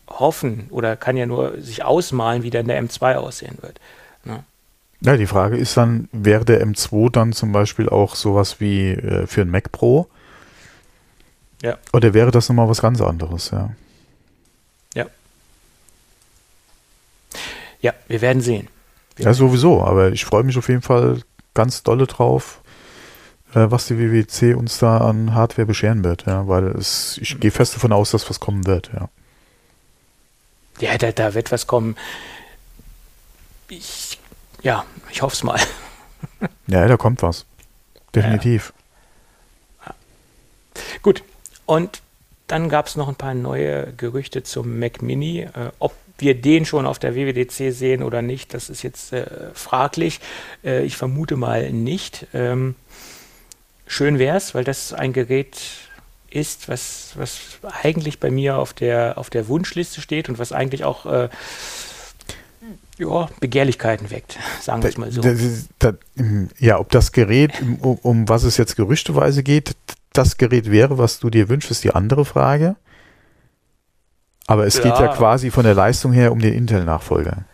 hoffen oder kann ja nur sich ausmalen, wie dann der M2 aussehen wird. Ne? Ja, die Frage ist dann, wäre der M2 dann zum Beispiel auch sowas wie äh, für ein Mac Pro? Ja. Oder wäre das nochmal was ganz anderes, ja? Ja. Ja, wir werden sehen. Wir ja, sowieso, aber ich freue mich auf jeden Fall ganz dolle drauf, äh, was die WWC uns da an Hardware bescheren wird, ja, weil es, ich gehe fest davon aus, dass was kommen wird, ja. Ja, da, da wird was kommen. Ich, ja, ich hoffe es mal. ja, da kommt was. Definitiv. Ja. Gut. Und dann gab es noch ein paar neue Gerüchte zum Mac Mini. Äh, ob wir den schon auf der WWDC sehen oder nicht, das ist jetzt äh, fraglich. Äh, ich vermute mal nicht. Ähm, schön wäre es, weil das ein Gerät ist, was, was eigentlich bei mir auf der, auf der Wunschliste steht und was eigentlich auch äh, ja, Begehrlichkeiten weckt, sagen wir es mal so. Da, da, ja, ob das Gerät, um, um, was es jetzt gerüchteweise geht, das Gerät wäre, was du dir wünschst, ist die andere Frage. Aber es ja. geht ja quasi von der Leistung her um den Intel-Nachfolger.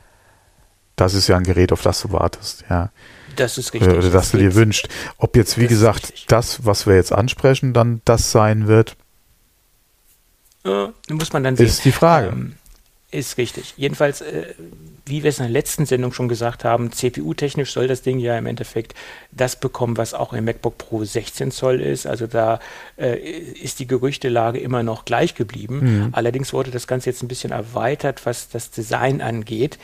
Das ist ja ein Gerät, auf das du wartest, ja. Das ist richtig. Oder das du dir wünschst. Ob jetzt, wie das gesagt, das, was wir jetzt ansprechen, dann das sein wird, äh, muss man dann sehen. Ist die Frage. Ähm, ist richtig. Jedenfalls, äh, wie wir es in der letzten Sendung schon gesagt haben, CPU-technisch soll das Ding ja im Endeffekt das bekommen, was auch im MacBook Pro 16 Zoll ist. Also da äh, ist die Gerüchtelage immer noch gleich geblieben. Mhm. Allerdings wurde das Ganze jetzt ein bisschen erweitert, was das Design angeht.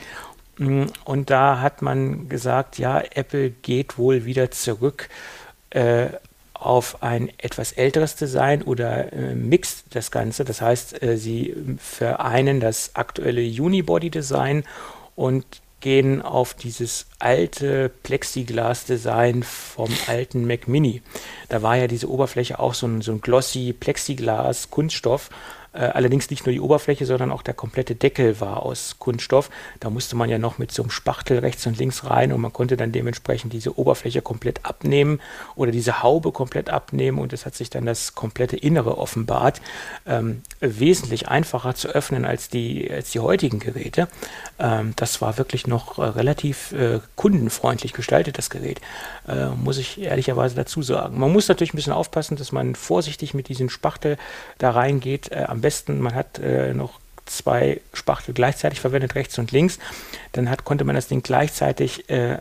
Und da hat man gesagt, ja, Apple geht wohl wieder zurück äh, auf ein etwas älteres Design oder äh, mixt das Ganze. Das heißt, äh, sie vereinen das aktuelle Unibody-Design und gehen auf dieses alte Plexiglas-Design vom alten Mac Mini. Da war ja diese Oberfläche auch so ein, so ein glossy Plexiglas-Kunststoff allerdings nicht nur die Oberfläche, sondern auch der komplette Deckel war aus Kunststoff. Da musste man ja noch mit so einem Spachtel rechts und links rein und man konnte dann dementsprechend diese Oberfläche komplett abnehmen oder diese Haube komplett abnehmen und es hat sich dann das komplette Innere offenbart. Ähm, wesentlich einfacher zu öffnen als die, als die heutigen Geräte. Ähm, das war wirklich noch äh, relativ äh, kundenfreundlich gestaltet, das Gerät, äh, muss ich ehrlicherweise dazu sagen. Man muss natürlich ein bisschen aufpassen, dass man vorsichtig mit diesem Spachtel da reingeht. Äh, am besten, man hat äh, noch zwei Spachtel gleichzeitig verwendet, rechts und links. Dann hat, konnte man das Ding gleichzeitig äh,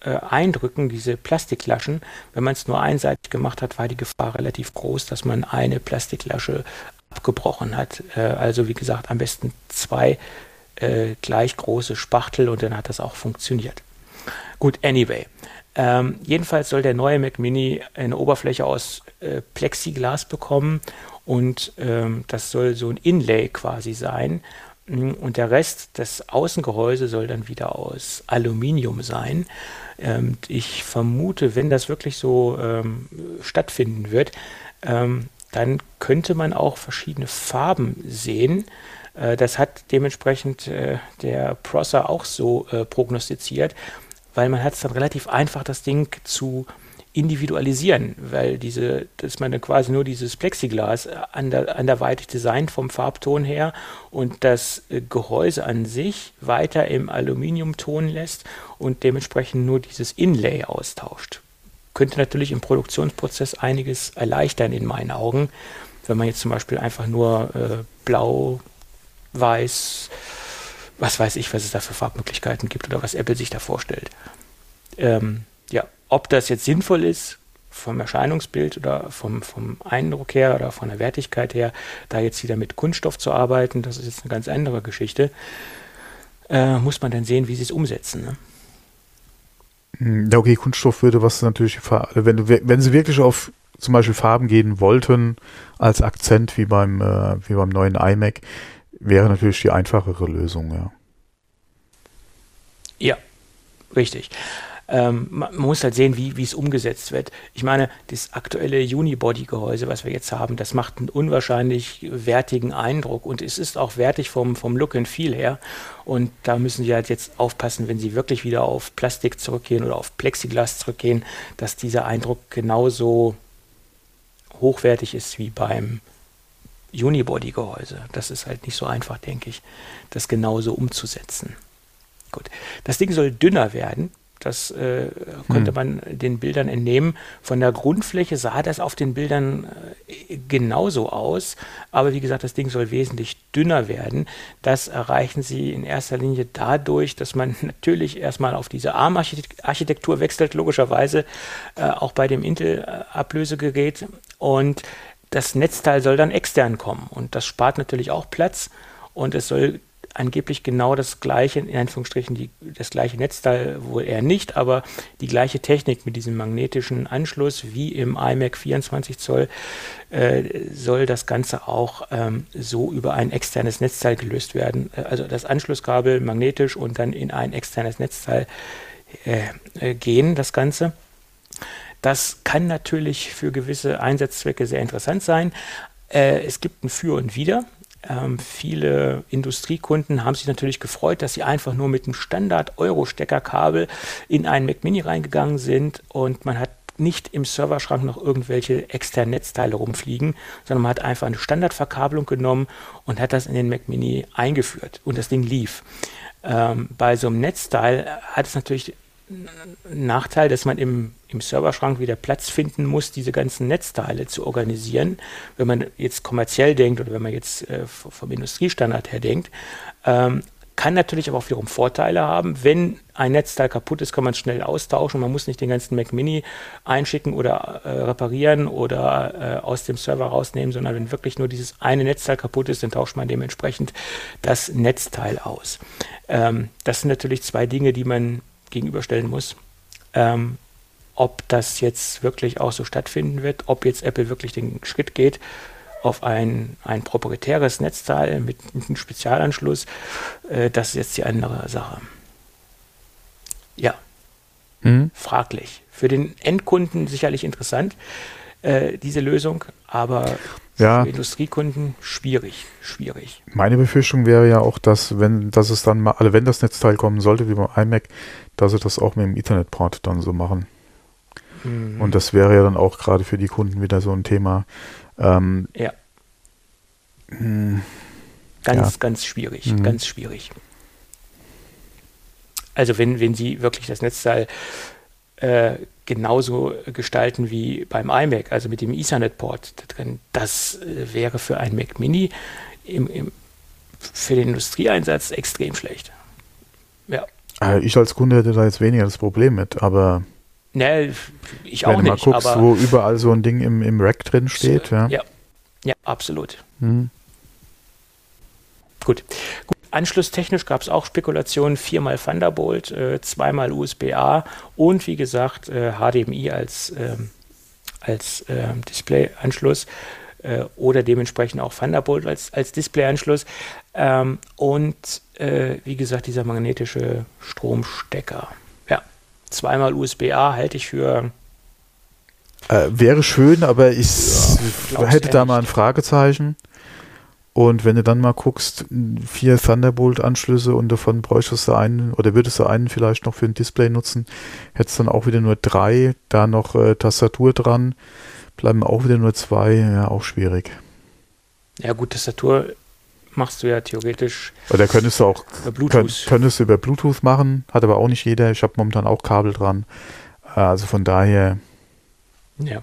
äh, eindrücken, diese Plastiklaschen. Wenn man es nur einseitig gemacht hat, war die Gefahr relativ groß, dass man eine Plastiklasche abgebrochen hat. Äh, also wie gesagt, am besten zwei äh, gleich große Spachtel und dann hat das auch funktioniert. Gut, anyway. Ähm, jedenfalls soll der neue Mac Mini eine Oberfläche aus äh, Plexiglas bekommen und ähm, das soll so ein Inlay quasi sein. Und der Rest, das Außengehäuse soll dann wieder aus Aluminium sein. Ähm, ich vermute, wenn das wirklich so ähm, stattfinden wird, ähm, dann könnte man auch verschiedene Farben sehen. Äh, das hat dementsprechend äh, der Prosser auch so äh, prognostiziert, weil man hat es dann relativ einfach, das Ding zu individualisieren, weil diese, dass man dann quasi nur dieses Plexiglas anderweitig designt vom Farbton her und das äh, Gehäuse an sich weiter im Aluminiumton lässt und dementsprechend nur dieses Inlay austauscht. Könnte natürlich im Produktionsprozess einiges erleichtern in meinen Augen, wenn man jetzt zum Beispiel einfach nur äh, blau, weiß, was weiß ich, was es da für Farbmöglichkeiten gibt oder was Apple sich da vorstellt. Ähm, ob das jetzt sinnvoll ist, vom Erscheinungsbild oder vom, vom Eindruck her oder von der Wertigkeit her, da jetzt wieder mit Kunststoff zu arbeiten, das ist jetzt eine ganz andere Geschichte. Äh, muss man dann sehen, wie sie es umsetzen. Ne? Hm, ja, okay, Kunststoff würde was natürlich, wenn, du, wenn sie wirklich auf zum Beispiel Farben gehen wollten, als Akzent wie beim, äh, wie beim neuen iMac, wäre natürlich die einfachere Lösung, ja. Ja, richtig. Ähm, man muss halt sehen, wie, wie es umgesetzt wird. Ich meine, das aktuelle Unibody-Gehäuse, was wir jetzt haben, das macht einen unwahrscheinlich wertigen Eindruck und es ist auch wertig vom, vom Look and Feel her. Und da müssen sie halt jetzt aufpassen, wenn sie wirklich wieder auf Plastik zurückgehen oder auf Plexiglas zurückgehen, dass dieser Eindruck genauso hochwertig ist wie beim Unibody-Gehäuse. Das ist halt nicht so einfach, denke ich, das genauso umzusetzen. Gut. Das Ding soll dünner werden Das äh, konnte hm. man den Bildern entnehmen. Von der Grundfläche sah das auf den Bildern äh, genauso aus. Aber wie gesagt, das Ding soll wesentlich dünner werden. Das erreichen sie in erster Linie dadurch, dass man natürlich erstmal auf diese ARM-Architektur wechselt, logischerweise äh, auch bei dem Intel-Ablösegerät. Und das Netzteil soll dann extern kommen. Und das spart natürlich auch Platz. Und es soll angeblich genau das gleiche, in Anführungsstrichen die, das gleiche Netzteil wohl eher nicht, aber die gleiche Technik mit diesem magnetischen Anschluss wie im iMac 24 Zoll äh, soll das Ganze auch ähm, so über ein externes Netzteil gelöst werden. Äh, also das Anschlusskabel magnetisch und dann in ein externes Netzteil äh, äh, gehen, das Ganze. Das kann natürlich für gewisse Einsatzzwecke sehr interessant sein. Äh, es gibt ein Für und Wider. Ähm, viele Industriekunden haben sich natürlich gefreut, dass sie einfach nur mit einem Standard-Euro-Steckerkabel in einen Mac Mini reingegangen sind und man hat nicht im Serverschrank noch irgendwelche externen Netzteile rumfliegen, sondern man hat einfach eine Standardverkabelung genommen und hat das in den Mac Mini eingeführt und das Ding lief. Ähm, bei so einem Netzteil hat es natürlich Nachteil, dass man im, im Serverschrank wieder Platz finden muss, diese ganzen Netzteile zu organisieren. Wenn man jetzt kommerziell denkt oder wenn man jetzt äh, vom Industriestandard her denkt, ähm, kann natürlich aber auch wiederum Vorteile haben. Wenn ein Netzteil kaputt ist, kann man es schnell austauschen. Man muss nicht den ganzen Mac Mini einschicken oder äh, reparieren oder äh, aus dem Server rausnehmen, sondern wenn wirklich nur dieses eine Netzteil kaputt ist, dann tauscht man dementsprechend das Netzteil aus. Ähm, das sind natürlich zwei Dinge, die man gegenüberstellen muss. Ähm, ob das jetzt wirklich auch so stattfinden wird, ob jetzt Apple wirklich den Schritt geht auf ein, ein proprietäres Netzteil mit, mit einem Spezialanschluss, äh, das ist jetzt die andere Sache. Ja, mhm. fraglich. Für den Endkunden sicherlich interessant, äh, diese Lösung, aber ja. für Industriekunden schwierig, schwierig. Meine Befürchtung wäre ja auch, dass wenn, dass es dann mal, also wenn das Netzteil kommen sollte, wie beim iMac, dass sie das auch mit dem Ethernet-Port dann so machen. Mhm. Und das wäre ja dann auch gerade für die Kunden wieder so ein Thema. Ähm, ja. Mh, hm, ganz, ja. ganz schwierig, mhm. ganz schwierig. Also wenn, wenn Sie wirklich das Netzteil äh, genauso gestalten wie beim iMac, also mit dem Ethernet-Port drin, das äh, wäre für ein Mac Mini im, im, für den Industrieeinsatz extrem schlecht. Ja. Äh, ich als Kunde hätte da jetzt weniger das Problem mit, aber. Ne, ich auch nicht. Wenn du mal guckst, wo überall so ein Ding im, im Rack drin steht. So, ja. ja. ja, absolut. Hm. Gut. Gut. Anschlusstechnisch gab es auch Spekulationen, viermal Thunderbolt, äh, zweimal USB-A und wie gesagt äh, HDMI als, ähm, als äh, Display-Anschluss oder dementsprechend auch Thunderbolt als, als Display-Anschluss. Ähm, und äh, wie gesagt, dieser magnetische Stromstecker. Zweimal USB-A halte ich für. Äh, wäre schön, aber ich ja, hätte da mal ein Fragezeichen. Und wenn du dann mal guckst, vier Thunderbolt-Anschlüsse und davon bräuchtest du einen oder würdest du einen vielleicht noch für ein Display nutzen, hättest dann auch wieder nur drei, da noch äh, Tastatur dran, bleiben auch wieder nur zwei, ja, auch schwierig. Ja gut, Tastatur machst du ja theoretisch. Oder könntest du auch über Bluetooth. könntest du über Bluetooth machen, hat aber auch nicht jeder. Ich habe momentan auch Kabel dran. Äh, also von daher. Ja.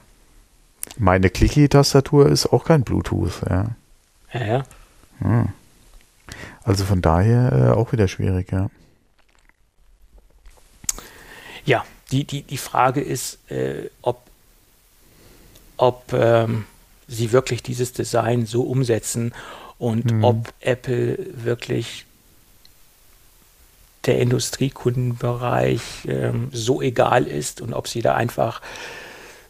Meine Clicky-Tastatur ist auch kein Bluetooth, ja. Ja, ja. Hm. Also von daher äh, auch wieder schwierig, ja. Ja, die, die, die Frage ist, äh, ob, ob ähm, sie wirklich dieses Design so umsetzen und mhm. ob Apple wirklich der Industriekundenbereich ähm, so egal ist und ob sie da einfach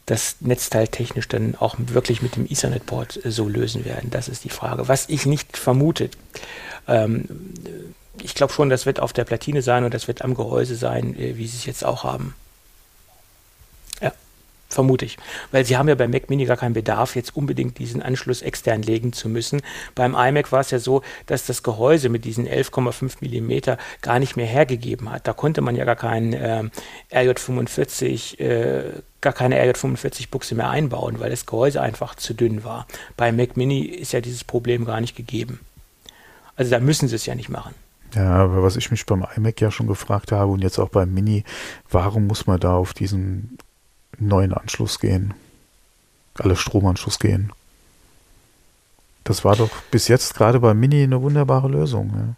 das Netzteil technisch dann auch wirklich mit dem Ethernet-Port äh, so lösen werden. Das ist die Frage. Was ich nicht vermute. Ähm, ich glaube schon, das wird auf der Platine sein und das wird am Gehäuse sein, äh, wie sie es jetzt auch haben. Vermute ich. Weil sie haben ja beim Mac Mini gar keinen Bedarf, jetzt unbedingt diesen Anschluss extern legen zu müssen. Beim iMac war es ja so, dass das Gehäuse mit diesen 11,5 mm gar nicht mehr hergegeben hat. Da konnte man ja gar keinen äh, RJ45, äh, gar keine RJ45-Buchse mehr einbauen, weil das Gehäuse einfach zu dünn war. Beim Mac Mini ist ja dieses Problem gar nicht gegeben. Also da müssen sie es ja nicht machen. Ja, aber was ich mich beim iMac ja schon gefragt habe und jetzt auch beim Mini, warum muss man da auf diesen neuen Anschluss gehen? Alle Stromanschluss gehen. Das war doch bis jetzt gerade beim Mini eine wunderbare Lösung.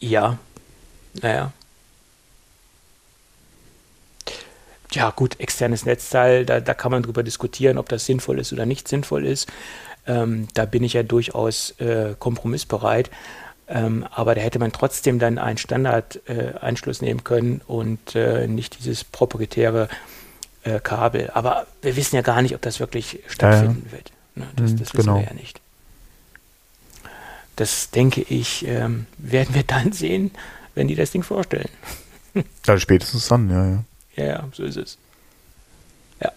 Ja, ja. naja. Ja, gut, externes Netzteil, da, da kann man drüber diskutieren, ob das sinnvoll ist oder nicht sinnvoll ist. Ähm, da bin ich ja durchaus äh, kompromissbereit. Ähm, aber da hätte man trotzdem dann einen Standard-Anschluss äh, nehmen können und äh, nicht dieses proprietäre äh, Kabel. Aber wir wissen ja gar nicht, ob das wirklich stattfinden ja, wird. Ne, das, mhm, das wissen genau. wir ja nicht. Das denke ich, ähm, werden wir dann sehen, wenn die das Ding vorstellen. ja, spätestens dann, ja, ja. Ja, ja, so ist es. Ja.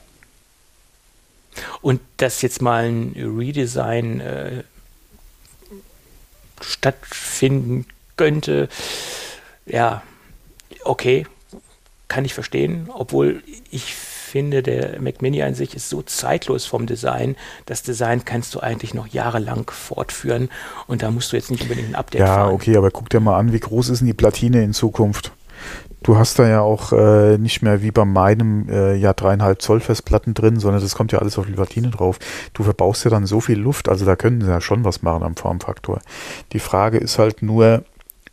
Und dass jetzt mal ein Redesign äh, stattfinden könnte, ja, okay, kann ich verstehen, obwohl ich finde, der Mac Mini an sich ist so zeitlos vom Design. Das Design kannst du eigentlich noch jahrelang fortführen und da musst du jetzt nicht unbedingt ein Update ja, fahren. Ja, okay, aber guck dir mal an, wie groß ist denn die Platine in Zukunft? Du hast da ja auch äh, nicht mehr wie bei meinem äh, ja dreieinhalb Zoll Festplatten drin, sondern das kommt ja alles auf die Platine drauf. Du verbaust ja dann so viel Luft, also da können sie ja schon was machen am Formfaktor. Die Frage ist halt nur.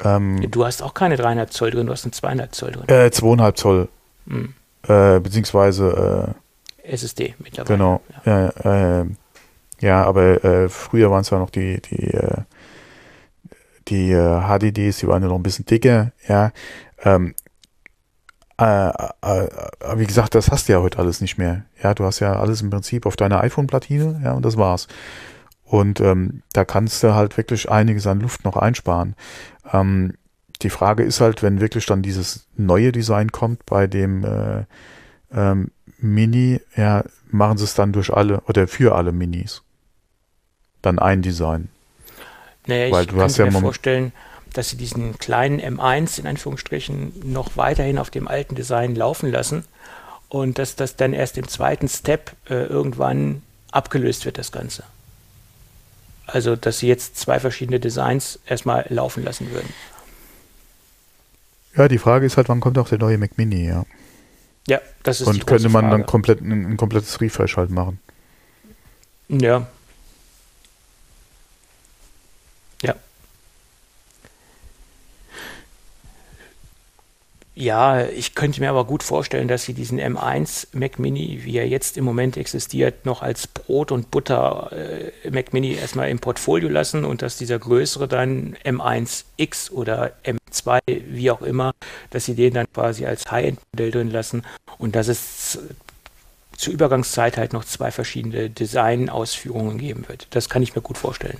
Ähm, du hast auch keine dreieinhalb Zoll drin, du hast einen zweieinhalb Zoll drin. Äh, zweieinhalb Zoll. Hm. Äh, beziehungsweise. Äh, SSD mittlerweile. Genau. Ja, äh, ja aber äh, früher waren es ja noch die, die, äh, die HDDs, die waren ja noch ein bisschen dicker, ja. Ähm, äh, äh, äh, wie gesagt, das hast du ja heute alles nicht mehr. Ja, du hast ja alles im Prinzip auf deiner iPhone-Platine, ja, und das war's. Und ähm, da kannst du halt wirklich einiges an Luft noch einsparen. Ähm, die Frage ist halt, wenn wirklich dann dieses neue Design kommt bei dem äh, ähm, Mini, ja, machen sie es dann durch alle oder für alle Minis. Dann ein Design. Naja, Weil ich du kann hast ja mir vorstellen, dass sie diesen kleinen M1 in Anführungsstrichen noch weiterhin auf dem alten Design laufen lassen und dass das dann erst im zweiten Step äh, irgendwann abgelöst wird, das Ganze. Also, dass sie jetzt zwei verschiedene Designs erstmal laufen lassen würden. Ja, die Frage ist halt, wann kommt auch der neue Mac Mini, ja. Ja, das ist Und könnte man Frage. dann komplett ein, ein komplettes Refresh halt machen. Ja, Ja, ich könnte mir aber gut vorstellen, dass sie diesen M1 Mac Mini, wie er jetzt im Moment existiert, noch als Brot und Butter äh, Mac Mini erstmal im Portfolio lassen und dass dieser größere dann M1X oder M2, wie auch immer, dass sie den dann quasi als High-End-Modell drin lassen und dass es zur Übergangszeit halt noch zwei verschiedene Design-Ausführungen geben wird. Das kann ich mir gut vorstellen.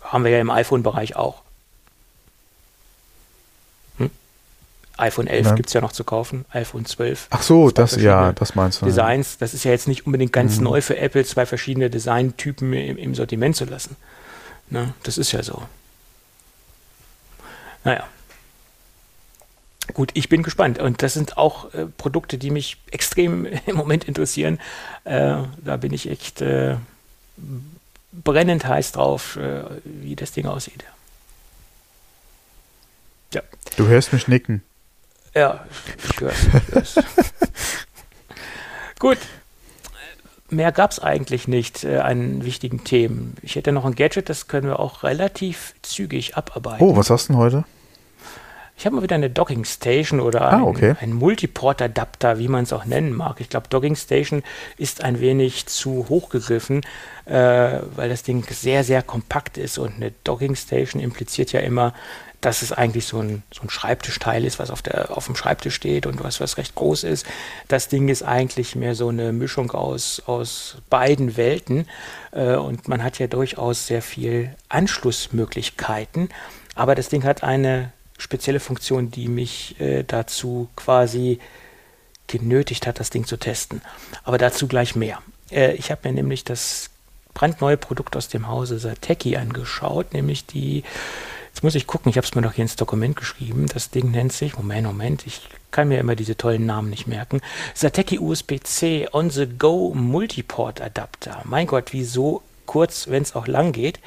Haben wir ja im iPhone-Bereich auch. iPhone 11 gibt es ja noch zu kaufen, iPhone 12. Ach so, das, ja, das meinst du. Designs, das ist ja jetzt nicht unbedingt ganz mhm. neu für Apple, zwei verschiedene Designtypen im, im Sortiment zu lassen. Ne? Das ist ja so. Naja. Gut, ich bin gespannt. Und das sind auch äh, Produkte, die mich extrem im Moment interessieren. Äh, da bin ich echt äh, brennend heiß drauf, äh, wie das Ding aussieht. Ja. Du hörst mich nicken. Ja, ich höre es. Gut. Mehr gab es eigentlich nicht äh, an wichtigen Themen. Ich hätte noch ein Gadget, das können wir auch relativ zügig abarbeiten. Oh, was hast du denn heute? Ich habe mal wieder eine Docking Station oder ah, okay. ein, ein Multiport-Adapter, wie man es auch nennen mag. Ich glaube, Docking Station ist ein wenig zu hoch gegriffen, äh, weil das Ding sehr, sehr kompakt ist und eine Docking Station impliziert ja immer, dass es eigentlich so ein, so ein Schreibtischteil ist, was auf, der, auf dem Schreibtisch steht und was, was recht groß ist. Das Ding ist eigentlich mehr so eine Mischung aus, aus beiden Welten äh, und man hat ja durchaus sehr viel Anschlussmöglichkeiten, aber das Ding hat eine spezielle Funktion, die mich äh, dazu quasi genötigt hat, das Ding zu testen. Aber dazu gleich mehr. Äh, ich habe mir nämlich das brandneue Produkt aus dem Hause Sateki angeschaut, nämlich die Jetzt muss ich gucken, ich habe es mir doch hier ins Dokument geschrieben. Das Ding nennt sich, Moment, Moment, ich kann mir immer diese tollen Namen nicht merken. Sateki USB-C On-the-Go Multiport Adapter. Mein Gott, wieso kurz, wenn es auch lang geht.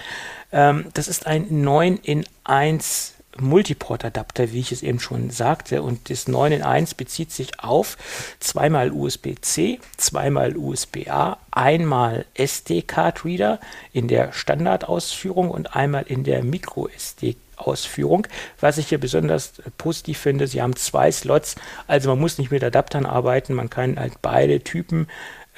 Ähm, das ist ein 9 in 1 Multiport-Adapter, wie ich es eben schon sagte. Und das 9 in 1 bezieht sich auf zweimal USB-C, zweimal USB-A, einmal SD-Card-Reader in der Standardausführung und einmal in der Micro-SD-Ausführung. Was ich hier besonders positiv finde, sie haben zwei Slots, also man muss nicht mit Adaptern arbeiten, man kann halt beide Typen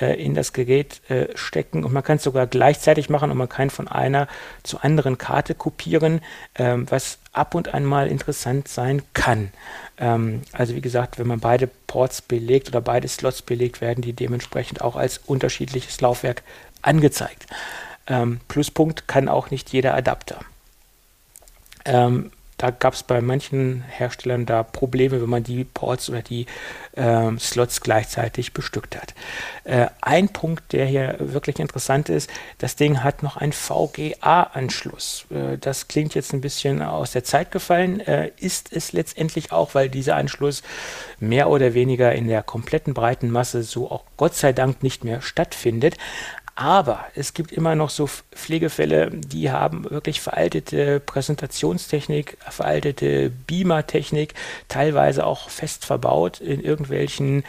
äh, in das Gerät äh, stecken und man kann es sogar gleichzeitig machen und man kann von einer zur anderen Karte kopieren, ähm, was ab und an mal interessant sein kann. Ähm, also wie gesagt, wenn man beide Ports belegt oder beide Slots belegt, werden die dementsprechend auch als unterschiedliches Laufwerk angezeigt. Ähm, Pluspunkt kann auch nicht jeder Adapter. Ähm, da gab es bei manchen Herstellern da Probleme, wenn man die Ports oder die äh, Slots gleichzeitig bestückt hat. Äh, ein Punkt, der hier wirklich interessant ist, das Ding hat noch einen VGA-Anschluss. Äh, das klingt jetzt ein bisschen aus der Zeit gefallen, äh, ist es letztendlich auch, weil dieser Anschluss mehr oder weniger in der kompletten breiten Masse so auch Gott sei Dank nicht mehr stattfindet. Aber es gibt immer noch so Pflegefälle, die haben wirklich veraltete Präsentationstechnik, veraltete Beamer-Technik, teilweise auch fest verbaut in irgendwelchen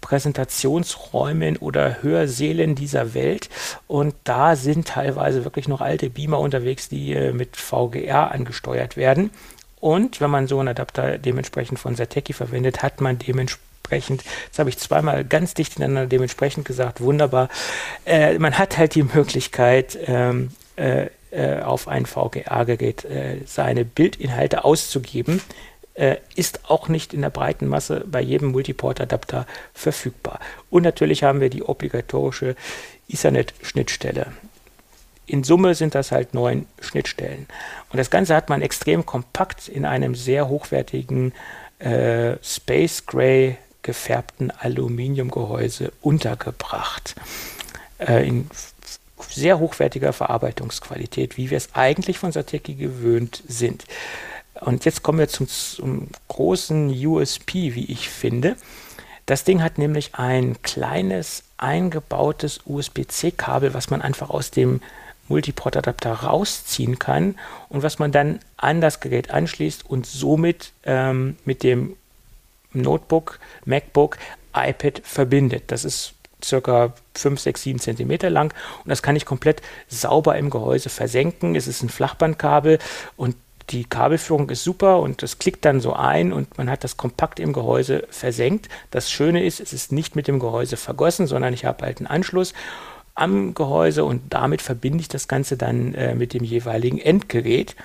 Präsentationsräumen oder Hörsälen dieser Welt. Und da sind teilweise wirklich noch alte Beamer unterwegs, die äh, mit VGR angesteuert werden. Und wenn man so einen Adapter dementsprechend von Satechi verwendet, hat man dementsprechend dementsprechend, das habe ich zweimal ganz dicht ineinander dementsprechend gesagt, wunderbar. Äh, man hat halt die Möglichkeit, ähm, äh, äh auf ein VGA-Gerät äh, seine Bildinhalte auszugeben äh, ist auch nicht in der breiten Masse bei jedem Multiport-Adapter verfügbar. Und natürlich haben wir die obligatorische Ethernet-Schnittstelle. In Summe sind das halt neun Schnittstellen. Und das Ganze hat man extrem kompakt in einem sehr hochwertigen äh, Space Gray gefärbten Aluminiumgehäuse untergebracht. Äh, in sehr hochwertiger Verarbeitungsqualität, wie wir es eigentlich von Sateki gewöhnt sind. Und jetzt kommen wir zum, zum großen USP, wie ich finde. Das Ding hat nämlich ein kleines eingebautes USB-C-Kabel, was man einfach aus dem Multiport-Adapter rausziehen kann und was man dann an das Gerät anschließt und somit ähm, mit dem Notebook, MacBook, iPad verbindet. Das ist circa 5, 6, 7 Zentimeter lang und das kann ich komplett sauber im Gehäuse versenken. Es ist ein Flachbandkabel und die Kabelführung ist super und das klickt dann so ein und man hat das kompakt im Gehäuse versenkt. Das Schöne ist, es ist nicht mit dem Gehäuse vergossen, sondern ich habe halt einen Anschluss am Gehäuse und damit verbinde ich das Ganze dann äh, mit dem jeweiligen Endgerät.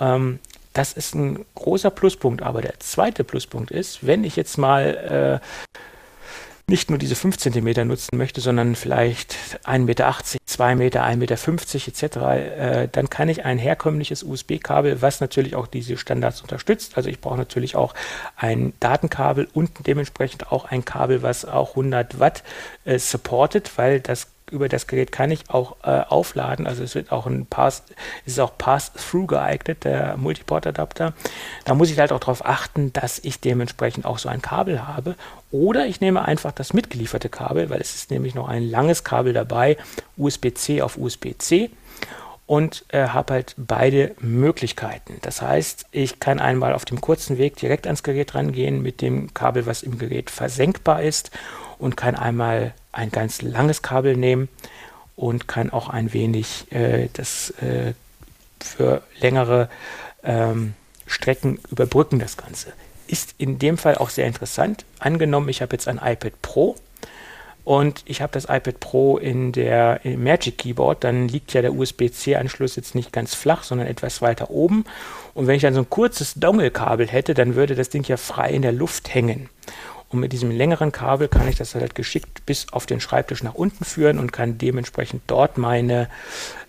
Ähm, das ist ein großer Pluspunkt. Aber der zweite Pluspunkt ist, wenn ich jetzt mal äh, nicht nur diese 5 cm nutzen möchte, sondern vielleicht 1,80 Meter, 2 Meter, 1,50 Meter etc., äh, dann kann ich ein herkömmliches USB-Kabel, was natürlich auch diese Standards unterstützt. Also ich brauche natürlich auch ein Datenkabel und dementsprechend auch ein Kabel, was auch 100 Watt äh, supportet, weil das über das Gerät kann ich auch äh, aufladen. Also es wird auch ein Pass, ist auch Pass-Through geeignet, der Multiport-Adapter. Da muss ich halt auch darauf achten, dass ich dementsprechend auch so ein Kabel habe. Oder ich nehme einfach das mitgelieferte Kabel, weil es ist nämlich noch ein langes Kabel dabei, USB-C auf USB-C und äh, habe halt beide Möglichkeiten. Das heißt, ich kann einmal auf dem kurzen Weg direkt ans Gerät rangehen mit dem Kabel, was im Gerät versenkbar ist und kann einmal ein ganz langes Kabel nehmen und kann auch ein wenig äh, das äh, für längere ähm, Strecken überbrücken, das Ganze. Ist in dem Fall auch sehr interessant. Angenommen, ich habe jetzt ein iPad Pro und ich habe das iPad Pro in der im Magic Keyboard, dann liegt ja der USB-C-Anschluss jetzt nicht ganz flach, sondern etwas weiter oben. Und wenn ich dann so ein kurzes Dongle-Kabel hätte, dann würde das Ding ja frei in der Luft hängen. Und mit diesem längeren Kabel kann ich das halt geschickt bis auf den Schreibtisch nach unten führen und kann dementsprechend dort meine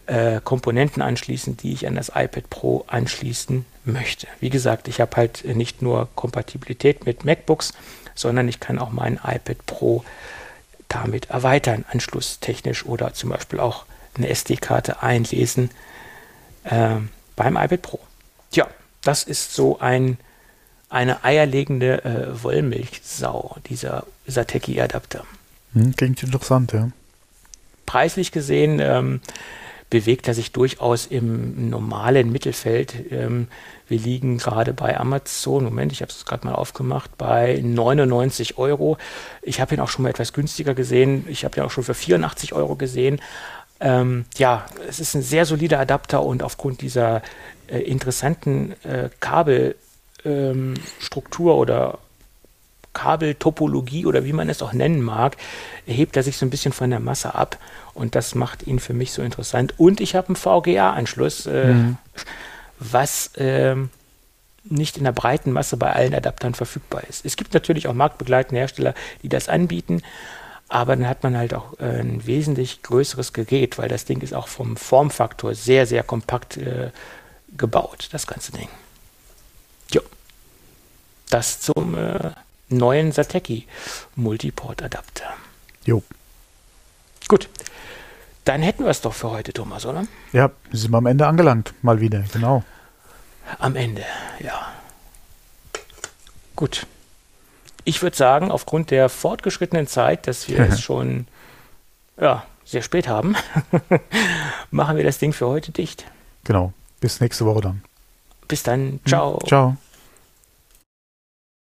äh, Komponenten anschließen, die ich an das iPad Pro anschließen möchte. Wie gesagt, ich habe halt nicht nur Kompatibilität mit MacBooks, sondern ich kann auch mein iPad Pro damit erweitern, anschlusstechnisch oder zum Beispiel auch eine SD-Karte einlesen äh, beim iPad Pro. Tja, das ist so ein eine eierlegende äh, Wollmilchsau, dieser Sateki-Adapter. Hm, klingt interessant, ja. Preislich gesehen ähm, bewegt er sich durchaus im normalen Mittelfeld. Ähm, wir liegen gerade bei Amazon, Moment, ich habe es gerade mal aufgemacht, bei 99 Euro. Ich habe ihn auch schon mal etwas günstiger gesehen. Ich habe ihn auch schon für 84 Euro gesehen. Ähm, ja, es ist ein sehr solider Adapter und aufgrund dieser äh, interessanten äh, Kabelstruktur ähm, oder Kabeltopologie oder wie man es auch nennen mag, hebt er sich so ein bisschen von der Masse ab und das macht ihn für mich so interessant. Und ich habe einen VGA-Anschluss, äh, mhm. was äh, nicht in der breiten Masse bei allen Adaptern verfügbar ist. Es gibt natürlich auch marktbegleitende Hersteller, die das anbieten, aber dann hat man halt auch äh, ein wesentlich größeres Gerät, weil das Ding ist auch vom Formfaktor sehr, sehr kompakt äh, gebaut, das ganze Ding. Das zum äh, neuen Satechi Multiport Adapter. Jo. Gut. Dann hätten wir es doch für heute, Thomas, oder? Ja, sind wir am Ende angelangt. Mal wieder, genau. Am Ende, ja. Gut. Ich würde sagen, aufgrund der fortgeschrittenen Zeit, dass wir es schon ja, sehr spät haben, machen wir das Ding für heute dicht. Genau. Bis nächste Woche dann. Bis dann. Ciao. Ciao.